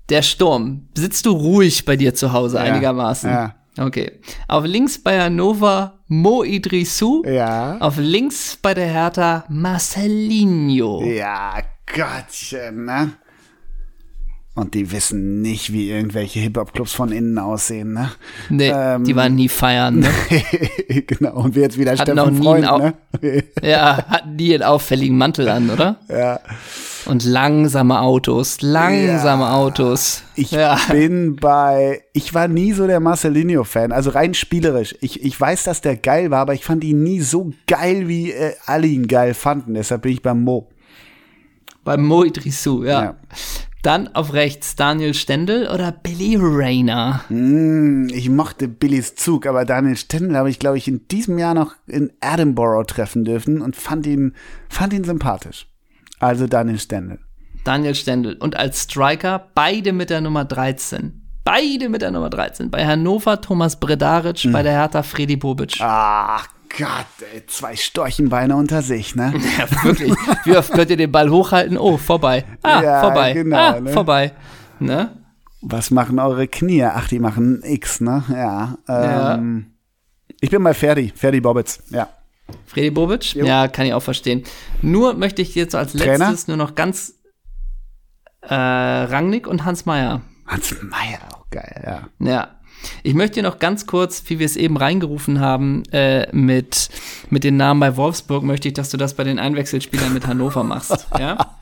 Der Sturm. Sitzt du ruhig bei dir zu Hause einigermaßen? ja. Okay. Auf links bei Hannover Mo Idrissou. Ja. Auf links bei der Hertha Marcelinho. Ja, Gottchen, ne? Und die wissen nicht, wie irgendwelche Hip-Hop-Clubs von innen aussehen, ne? Nee, Ähm. die waren nie feiern, ne? genau, und wir jetzt wieder Hatten Steffen auch nie Freund, einen ne? ja, hatten die einen auffälligen Mantel an, oder? ja. Und langsame Autos, langsame Ja. Autos. Ich ja. bin bei, ich war nie so der Marcelinho-Fan, also rein spielerisch. Ich, ich weiß, dass der geil war, aber ich fand ihn nie so geil, wie äh, alle ihn geil fanden. Deshalb bin ich beim Mo. Beim Mo Idrissou, ja. Ja. Dann auf rechts Daniel Stendel oder Billy Rayner. Mm, ich mochte Billys Zug, aber Daniel Stendel habe ich, glaube ich, in diesem Jahr noch in Edinburgh treffen dürfen und fand ihn, fand ihn sympathisch. Also Daniel Stendel. Daniel Stendel. Und als Striker beide mit der Nummer 13. Beide mit der Nummer 13. Bei Hannover Thomas Bredaric, bei der Hertha Freddy Bobic. Ach Gott, ey, zwei Storchenbeine unter sich, ne? Ja, wirklich. Wie oft könnt ihr den Ball hochhalten? Oh, vorbei. Ah, Ja, vorbei. genau, ah, ne? vorbei. Ne? Was machen eure Knie? Ach, die machen ein X, ne? Ja. Ja. Ähm, Ich bin bei Ferdi, Ferdi Bobbitz, ja. Freddy Bobic? Jo. Ja, kann ich auch verstehen. Nur möchte ich jetzt als Trainer? letztes nur noch ganz äh, Rangnick und Hans Meyer. Hans Meyer, auch geil, ja. Ja. Ich möchte noch ganz kurz, wie wir es eben reingerufen haben, äh, mit, mit den Namen bei Wolfsburg, möchte ich, dass du das bei den Einwechselspielern mit Hannover machst. Ja?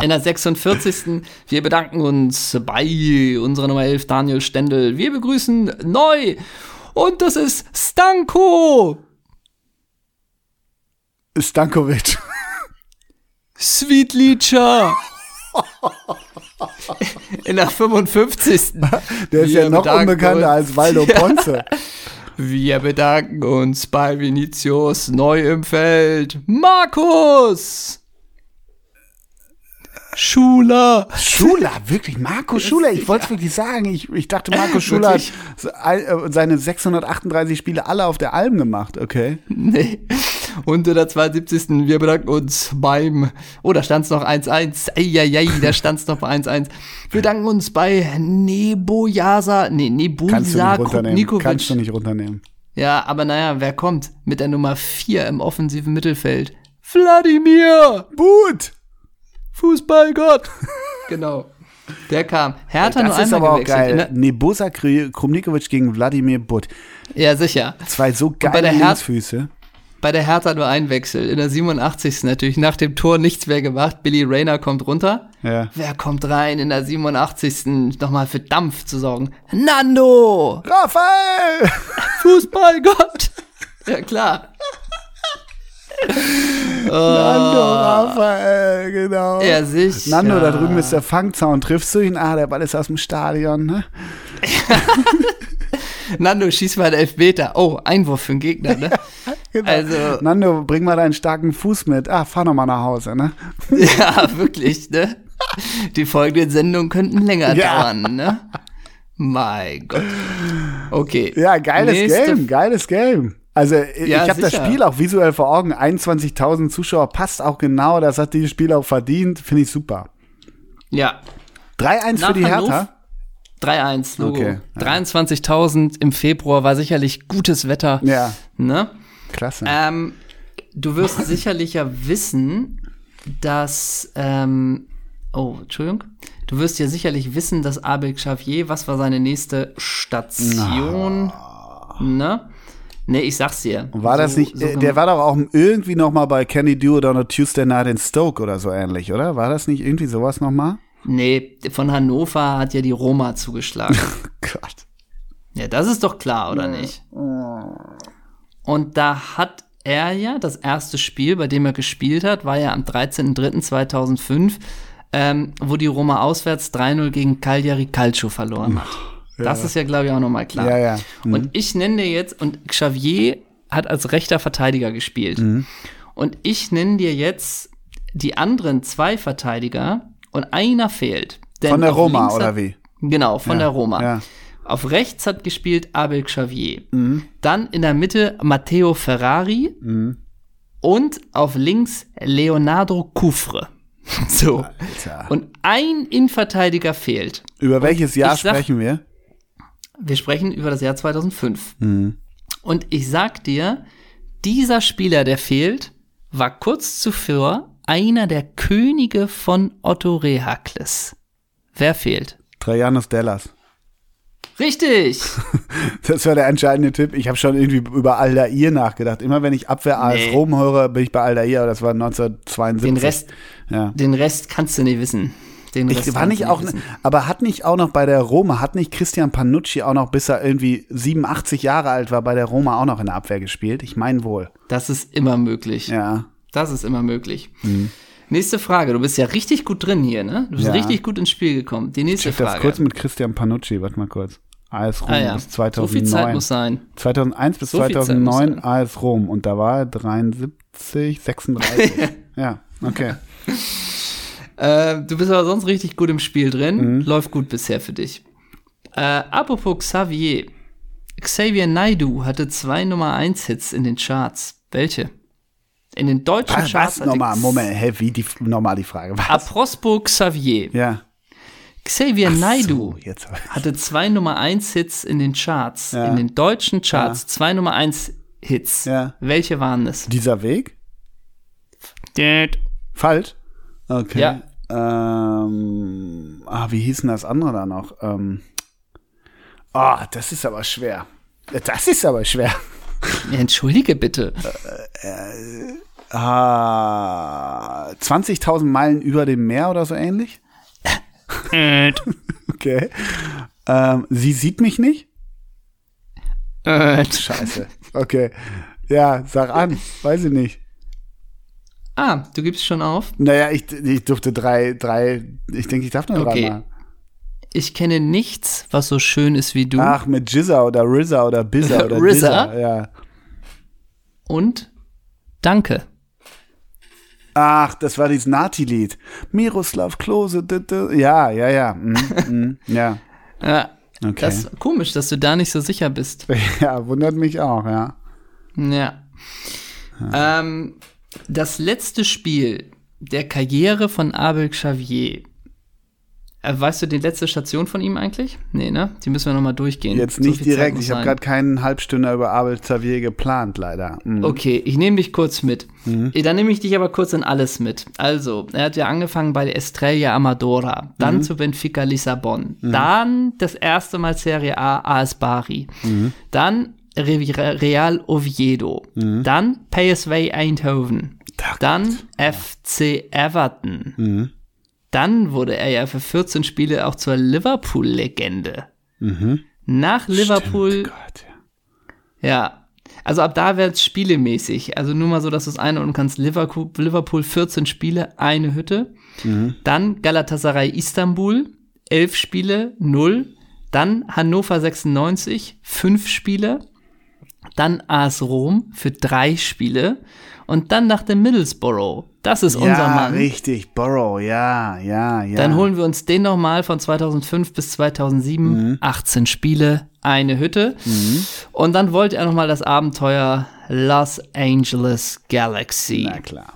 In der 46. Wir bedanken uns bei unserer Nummer 11, Daniel Stendel. Wir begrüßen neu. Und das ist Stanko Stankovic. Sweetlicher. In der 55. Der ist Wir ja noch unbekannter als Waldo. Ponce. Wir bedanken uns bei Vinicius neu im Feld. Markus! Schuler! Schuler, wirklich, Marco Schuler, ich wollte es wirklich sagen. Ich, ich dachte, Marco Schuler hat Wirklich? äh, seine 638 Spiele alle auf der Alm gemacht, okay? Nee. Und in der 72. Wir bedanken uns beim. Oh, da stand es noch 1-1. Eieiei, da stand es noch bei 1-1. Wir bedanken uns bei Nebojasa. Nee, Nebusa. Krupnikovic. Kannst du nicht runternehmen. Ja, aber naja, wer kommt mit der Nummer 4 im offensiven Mittelfeld? Wladimir! Gut! Fußballgott! genau. Der kam. Hertha nur Das ist einmal aber auch gewechselt. geil. Nebusa Kri- Krumnikovic gegen Wladimir Butt. Ja, sicher. Zwei so geile Linksfüße. Bei der Hertha nur ein Wechsel. In der 87. natürlich nach dem Tor nichts mehr gemacht. Billy Rayner kommt runter. Ja. Wer kommt rein in der 87. nochmal für Dampf zu sorgen? Nando! Raphael! Fußballgott! ja, klar. Nando Raphael, genau. Ja, sicher. Nando, da drüben ist der Fangzaun. Triffst du ihn? Ah, der Ball ist aus dem Stadion, ne? Nando, schieß mal einen Elfmeter. Oh, Einwurf für den Gegner, ne? Genau. Also, Nando, bring mal deinen starken Fuß mit. Ah, fahr noch mal nach Hause, ne? ja, wirklich, ne? Die folgenden Sendungen könnten länger Ja. dauern, ne? Mein Gott. Okay. Ja, geiles Nächste Game, geiles Game. Also ich Ja, habe das. Spiel auch visuell vor Augen. 21.000 Zuschauer passt auch genau. Das hat dieses Spiel auch verdient. Finde ich super. Ja, 3-1 Nach für die Hannover- Hertha. 3-1, Logo. Okay, ja. 23.000 im Februar war sicherlich gutes Wetter. Ja, Ne? Klasse. Ähm, du wirst sicherlich ja wissen, dass, ähm, oh, Entschuldigung. Du wirst ja sicherlich wissen, dass Abel Xavier, was war seine nächste Station? Ne? Ne, ich sag's dir. War das So- nicht, so äh, der war doch auch irgendwie noch mal bei Can You Do It on a Tuesday Night in Stoke oder so ähnlich, oder? War das nicht irgendwie sowas noch mal? Nee, von Hannover hat ja die Roma zugeschlagen. Gott. ja, das ist doch klar, oder nicht? Und da hat er ja, das erste Spiel, bei dem er gespielt hat, war ja am 13.03.2005, ähm, wo die Roma auswärts 3-0 gegen Cagliari Calcio verloren hat. Das ist ja, glaube ich, auch nochmal klar. Ja, ja. Mhm. Und ich nenne dir jetzt, und Xavier hat als rechter Verteidiger gespielt. Mhm. Und ich nenne dir jetzt die anderen zwei Verteidiger und einer fehlt. Denn Von der Roma, oder wie? Genau, von Ja, der Roma. Auf rechts hat gespielt Abel Xavier. Mhm. Dann in der Mitte Matteo Ferrari. Und auf links Leonardo Cufre. So. Alter. Und ein Innenverteidiger fehlt. Über welches Jahr sag- sprechen wir? Wir sprechen über das Jahr 2005. Mhm. Und ich sag dir, dieser Spieler, der fehlt, war kurz zuvor einer der Könige von Otto Rehakles. Wer fehlt? Trajanus Dellas. Richtig! Das war der entscheidende Tipp. Ich habe schon irgendwie über Aldair nachgedacht. Immer wenn ich Abwehr AS Nee. Rom höre, bin ich bei Aldair, aber das war 1972. Den Rest, Ja. den Rest kannst du nicht wissen. Den Rest Ich war kannst nicht auch, wissen. aber hat nicht auch noch bei der Roma, hat nicht Christian Panucci auch noch, bis er irgendwie 87 Jahre alt war, bei der Roma auch noch in der Abwehr gespielt? Ich meine wohl. Das ist immer möglich. Ja. Das ist immer möglich. Nächste Frage. Du bist ja richtig gut drin hier, ne? Du bist Ja. richtig gut ins Spiel gekommen. Die nächste das Frage. kurz mit Christian Panucci, warte mal kurz. AS Rom ah ja. bis So viel Zeit 2009. muss sein. 2001 bis So viel Zeit muss 2009 sein. AS Rom und da war er 73, 36. ja, okay. Äh, du bist aber sonst richtig gut im Spiel drin. Mhm. Läuft gut bisher für dich. Äh, apropos Xavier. Xavier Naidu hatte zwei Nummer 1 Hits in den Charts. Welche? In den deutschen Was, Charts. was nochmal? Moment, hä, wie die, nochmal die Frage. Was? Apropos Xavier. Ja. Xavier Naidu So, jetzt. hatte zwei Nummer 1 Hits in den Charts. Ja. In den deutschen Charts. Zwei Nummer 1 Hits. Ja. Welche waren es? Dieser Weg? Falsch? Okay. Ja. Ähm, ah, wie hieß denn das andere da noch? Ähm, ah, das ist aber schwer. Das ist aber schwer. Ja, Entschuldige bitte. Ah, 20.000 Meilen über dem Meer oder so ähnlich? Okay. Ähm, sie sieht mich nicht? Äh, Scheiße. Okay. Ja, sag an. Weiß ich nicht. ah, du gibst schon auf. Naja, ich, ich durfte drei, drei, ich denke, ich darf nur Okay. dreimal. Ich kenne nichts, was so schön ist wie du. Ach, mit Jizza oder RZA oder Bizza oder RZA? Dizza, Ja. Und danke. Ach, das war dieses Nati-Lied. Miroslav Klose. Ja, ja, ja. Mhm, mhm, ja. Ja, Okay. das ist komisch, dass du da nicht so sicher bist. ja, wundert mich auch, ja. Ja. Ähm, das letzte Spiel der Karriere von Abel Xavier. Äh, weißt du die letzte Station von ihm eigentlich? Nee, ne? Die müssen wir nochmal durchgehen. Jetzt So nicht Zeit direkt. Ich habe gerade keinen Halbstünder über Abel Xavier geplant, leider. Mhm. Okay, ich nehme dich kurz mit. Eh, Dann nehme ich dich aber kurz in alles mit. Also, er hat ja angefangen bei der Estrella Amadora, dann zu Benfica Lissabon, dann das erste Mal Serie A AS Bari, dann Re- Real Oviedo, dann PSV Eindhoven, dann FC Everton. Dann wurde er ja für 14 Spiele auch zur Liverpool-Legende. Nach Liverpool Gott, ja. ja. Also ab da wird es spielemäßig. Also nur mal so, dass du es einordnen kannst. Liverpool, Liverpool 14 Spiele, eine Hütte. Dann Galatasaray Istanbul, 11 Spiele, 0. Dann Hannover 96, 5 Spiele. Dann AS Rom für 3 Spiele. Und dann nach dem Middlesbrough. Das ist unser ja, Mann. richtig. Borrow, ja, ja, ja. Dann holen wir uns den nochmal von 2005 bis 2007. 18 Spiele, eine Hütte. Und dann wollte er nochmal das Abenteuer Los Angeles Galaxy. Na klar.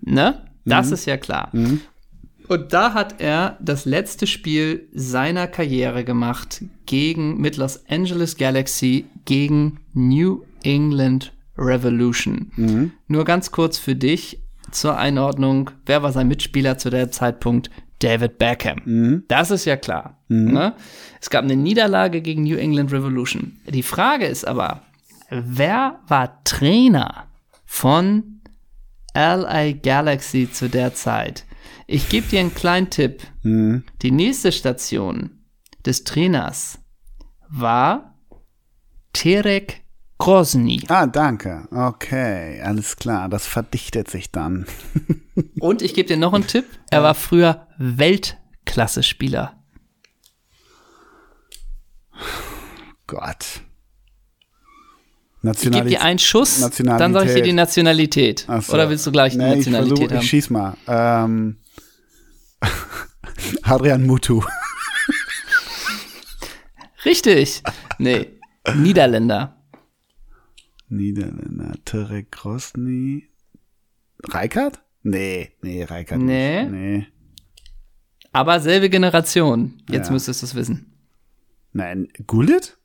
Ne? Das ist ja klar. Und da hat er das letzte Spiel seiner Karriere gemacht gegen mit Los Angeles Galaxy gegen New England Revolution. Nur ganz kurz für dich zur Einordnung, wer war sein Mitspieler zu dem Zeitpunkt? David Beckham. Das ist ja klar. Ne? Es gab eine Niederlage gegen New England Revolution. Die Frage ist aber, wer war Trainer von LA Galaxy zu der Zeit. Ich gebe dir einen kleinen Tipp. Die nächste Station des Trainers war Terek Grozny. Ah, danke. Okay, alles klar. Das verdichtet sich dann. Und ich gebe dir noch einen Tipp. Er war früher Weltklasse-Spieler. Gott. Ich gebe Nationalität. dir einen Schuss, Nationalität. dann sage ich dir die Nationalität. So. Oder willst du gleich die nee, ich Nationalität versuch, haben? Ich schieß mal. Ähm, Adrian Mutu. Richtig. Nee, Niederländer. Niederländer. Terek Grosny. Reikard? Nee, nee, Reikert Nee. nicht. Nee. Aber selbe Generation. Jetzt Ja. müsstest du es wissen. Nein, Gullit?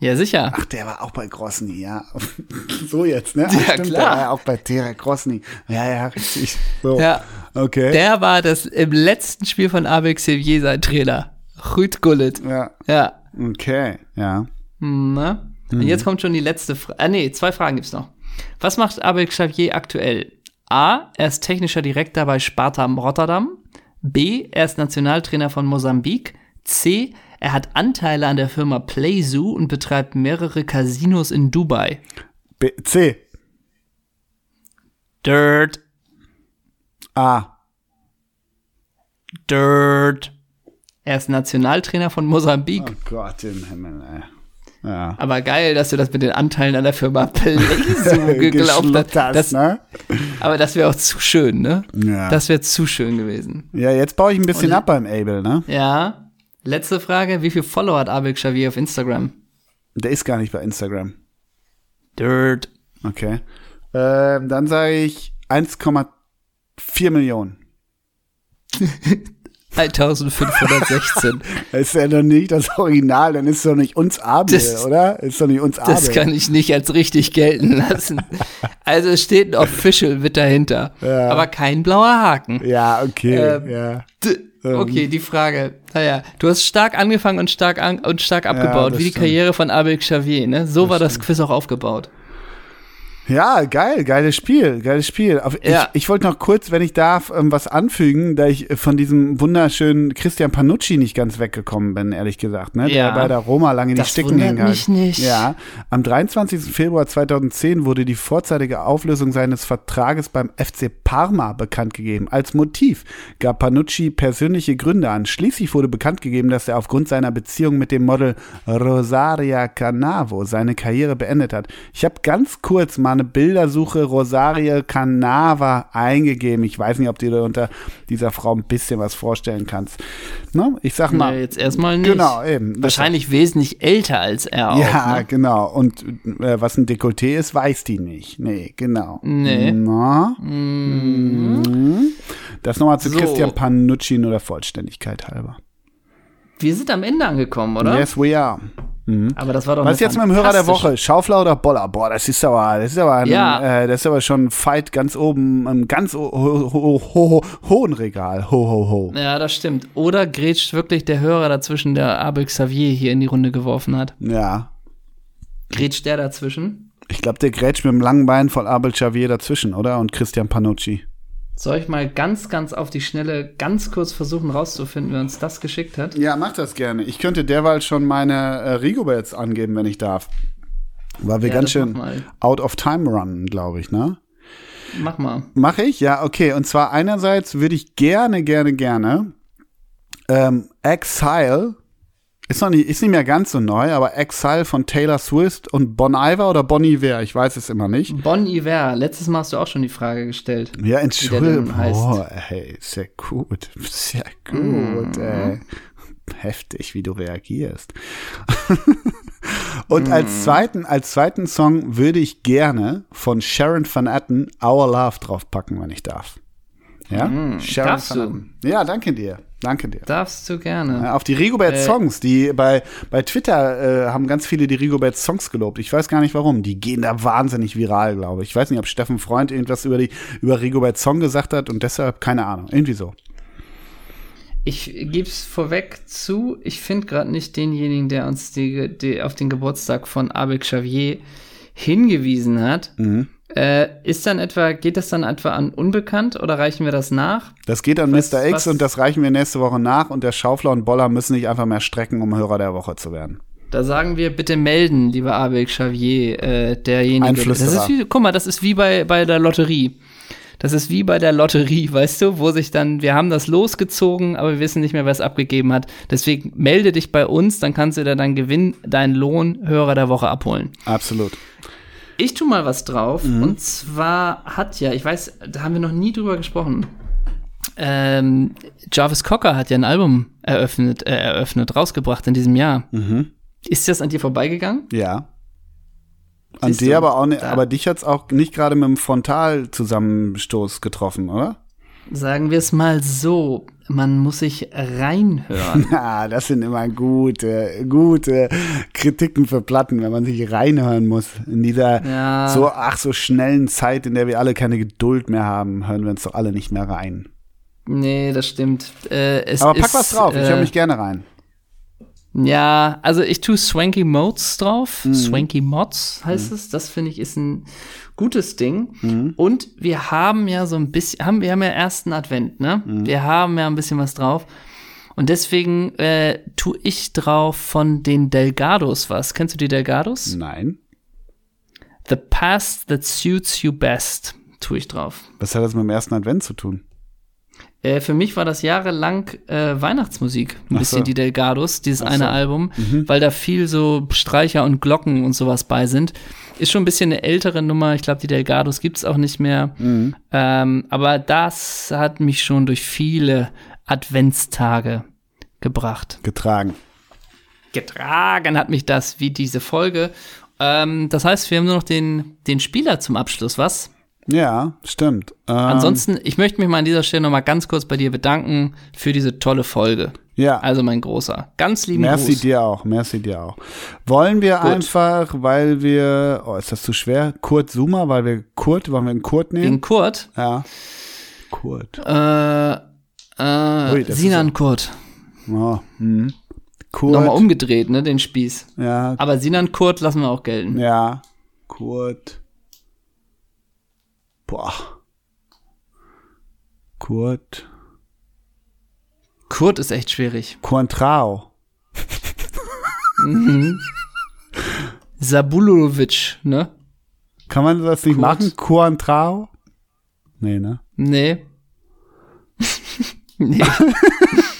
Ja, sicher. Ach, der war auch bei Grosny, ja. so jetzt, ne? Ja, Ach, klar. Der war ja auch bei Terra Grosny. Ja, ja, richtig. So. Ja. Okay. Der war das im letzten Spiel von Abel Xavier sein Trainer. Rüd Gullit. ja, Ja. okay, ja. Hm, Na? Und jetzt kommt schon die letzte Frage. Ah, nee, zwei Fragen gibt's noch. Was macht Abel Xavier aktuell? A. Er ist technischer Direktor bei Sparta Rotterdam. B. Er ist Nationaltrainer von Mosambik. C. Er hat Anteile an der Firma Playzoo und betreibt mehrere Casinos in Dubai. B C. Dirt, A. Dirt. Er ist Nationaltrainer von Mosambik. Oh Gott im Himmel, ey. Ja. Aber geil, dass du das mit den Anteilen an der Firma Playzoo geglaubt hast. Das, ne? aber das wäre auch zu schön, ne? Ja. Das wäre zu schön gewesen. ja, jetzt baue ich ein bisschen Und- ab beim Abel, ne? Ja. Letzte Frage. Wie viel Follower hat Abel Xavier auf Instagram? Der ist gar nicht bei Instagram. Dirt. Okay. Ähm, dann sage ich 1,4 Millionen. 1516. Das ist ja doch nicht das Original, dann ist doch nicht uns Abel, Das- oder? Ist doch nicht uns Abel. Das kann ich nicht als richtig gelten lassen. Also es steht ein Official mit dahinter. Ja. Aber kein blauer Haken. ja, okay. Ähm, ja. D- Okay, die Frage. Naja, du hast stark angefangen und stark an und stark abgebaut, das wie die stimmt. Karriere von Abel Xavier, ne? So war das Quiz auch aufgebaut. Ja, geil, geiles Spiel, geiles Spiel. Ja. Ich, ich wollte noch kurz, wenn ich darf, ähm, was anfügen, da ich äh, von diesem wunderschönen Christian Panucci nicht ganz weggekommen bin, ehrlich gesagt, ne? Ja. Der bei der Roma lange die Das Sticken hing. mich nicht. Ja, am 23. Februar 2010 wurde die vorzeitige Auflösung seines Vertrages beim FC Parma bekannt gegeben. Als Motiv gab Panucci persönliche Gründe an. Schließlich wurde bekannt gegeben, dass er aufgrund seiner Beziehung mit dem Model Rosaria Canavo seine Karriere beendet hat. Ich habe ganz kurz mal eine Bildersuche Rosaria Canava eingegeben. Ich weiß nicht, ob du dir unter dieser Frau ein bisschen was vorstellen kannst. Ne? Ich sag mal. Nee, jetzt erstmal nicht. Genau, eben. Wahrscheinlich wesentlich älter als er auch. Ja, ne? genau. Und äh, was ein Dekolleté ist, weiß die nicht. Nee, genau. Nee. Na? Mhm. Das nochmal zu So. Christian Panucci nur der Vollständigkeit halber. Wir sind am Ende angekommen, oder? Yes, we are. Aber das war doch Was ist jetzt mit dem Hörer der Woche? Schaufler oder Boller? Boah, das ist aber, das ist aber, ein, Ja. äh, das ist aber schon ein Fight ganz oben, im ganz ho ho ho ho hohen Regal. Ho, ho, ho. Ja, das stimmt. Oder grätscht wirklich der Hörer dazwischen, der Abel Xavier hier in die Runde geworfen hat? Ja. Grätscht der dazwischen? Ich glaube, der grätscht mit dem langen Bein von Abel Xavier dazwischen, oder? Und Christian Panucci. Soll ich mal ganz, ganz auf die Schnelle ganz kurz versuchen rauszufinden, wer uns das geschickt hat? Ja, mach das gerne. Ich könnte derweil schon meine äh, Rigobets angeben, wenn ich darf. Weil wir Ja, ganz schön mach out of time runnen, glaube ich, ne? Mach mal. Mache ich? Ja, okay. Und zwar einerseits würde ich gerne, gerne, gerne ähm, Exile, ist noch nicht, ist nicht mehr ganz so neu, aber Exile von Taylor Swift und Bon Iver oder Bon Iver, ich weiß es immer nicht. Bon Iver, letztes Mal hast du auch schon die Frage gestellt. Ja, Entschuldigung. Oh, ey, sehr gut. Sehr gut, ey. Heftig, wie du reagierst. Und als zweiten, als zweiten Song würde ich gerne von Sharon Van Etten Our Love draufpacken, wenn ich darf. Ja? Sharon darfst du. Ja, danke dir. Danke dir. Darfst du gerne. Auf die Rigobert Äh, Songs, die bei, bei Twitter äh, haben ganz viele die Rigobert Songs gelobt. Ich weiß gar nicht warum. Die gehen da wahnsinnig viral, glaube ich. Ich weiß nicht, ob Steffen Freund irgendwas über die über Rigobert Song gesagt hat und deshalb keine Ahnung. Irgendwie so. Ich geb's vorweg zu, ich finde gerade nicht denjenigen, der uns die, die auf den Geburtstag von Abel Xavier hingewiesen hat. Mhm. Äh, ist dann etwa, geht das dann etwa an unbekannt oder reichen wir das nach? Das geht an Was- Mr. X was- und das reichen wir nächste Woche nach und der Schaufler und Boller müssen nicht einfach mehr strecken, um Hörer der Woche zu werden. Da sagen wir bitte melden, lieber Abel Xavier, äh, derjenige. Das Einflüsterer. ist wie, guck mal, das ist wie bei, bei der Lotterie. Das ist wie bei der Lotterie, weißt du, wo sich dann, wir haben das losgezogen, aber wir wissen nicht mehr, wer es abgegeben hat. Deswegen melde dich bei uns, dann kannst du dir deinen Gewinn, deinen Lohn Hörer der Woche abholen. Absolut. Ich tu mal was drauf. Mhm. Und zwar hat ja, ich weiß, da haben wir noch nie drüber gesprochen. Ähm, Jarvis Cocker hat ja ein Album eröffnet, äh, eröffnet, rausgebracht in diesem Jahr. Mhm. Ist das an dir vorbeigegangen? Ja. An Siehst dir du, aber auch nicht, aber dich hat's auch nicht gerade mit dem Frontalzusammenstoß getroffen, oder? Sagen wir es mal so, man muss sich reinhören. Ah, das sind immer gute, gute Kritiken für Platten, wenn man sich reinhören muss. In dieser Ja. so, ach, so schnellen Zeit, in der wir alle keine Geduld mehr haben, hören wir uns doch alle nicht mehr rein. nee, das stimmt. Äh, es Aber pack ist, was drauf, ich äh, höre mich gerne rein. Ja, also ich tue Swanky Modes drauf. Mhm. Swanky Mods heißt es. Das finde ich ist ein gutes Ding. Mhm. Und wir haben ja so ein bisschen, haben, wir haben ja ersten Advent, ne? Mhm. Wir haben ja ein bisschen was drauf. Und deswegen äh, tue ich drauf von den Delgados was. Kennst du die Delgados? Nein. The Past That Suits You Best tue ich drauf. Was hat das mit dem ersten Advent zu tun? Äh, für mich war das jahrelang äh, Weihnachtsmusik. Ein Ach bisschen so. die Delgados, dieses Ach eine so. Mhm. Album, weil da viel so Streicher und Glocken und sowas bei sind. Ist schon ein bisschen eine ältere Nummer. Ich glaube, die Delgados gibt's auch nicht mehr. Mhm. Ähm, aber das hat mich schon durch viele Adventstage gebracht. Getragen. Getragen hat mich das wie diese Folge. Ähm, das heißt, wir haben nur noch den, den Spieler zum Abschluss, was? Ja, stimmt. Ähm, Ansonsten, ich möchte mich mal an dieser Stelle noch mal ganz kurz bei dir bedanken für diese tolle Folge. ja. Also mein Großer. Ganz lieben Merci Gruß. dir auch, merci dir auch. Wollen wir Gut. einfach, weil wir, oh, ist das zu schwer? Kurt Zuma, weil wir Kurt, wollen wir einen Kurt nehmen? Wegen Kurt. ja. Kurt. Äh, äh, Ui, Sinan Kurt. Oh, hm. Kurt. Nochmal umgedreht, ne, den Spieß. Ja, Aber Sinan Kurt lassen wir auch gelten. ja. Kurt. Boah. Kurt. Kurt ist echt schwierig. Contrao. Sabulovic, ne? Kann man das nicht Kurt. machen? Contrao? Nee, ne? Nee. nee.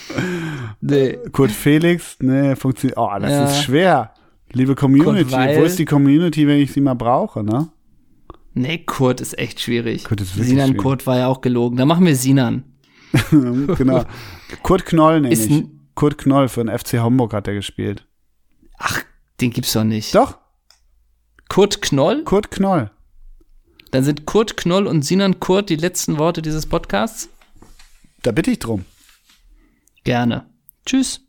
nee. Kurt Felix? Nee, funktioniert. Oh, das Ja. ist schwer. Liebe Community, wo ist die Community, wenn ich sie mal brauche, ne? Nee, Kurt ist echt schwierig. Kurt ist Sinan schwierig. Kurt war ja auch gelogen. Da machen wir Sinan. genau. Kurt Knoll Ist ich. Kurt Knoll für den FC Homburg hat er gespielt. Ach, den gibt's doch nicht. Doch, Kurt Knoll? Kurt Knoll. Dann sind Kurt Knoll und Sinan Kurt die letzten Worte dieses Podcasts? Da bitte ich drum. Gerne. Tschüss.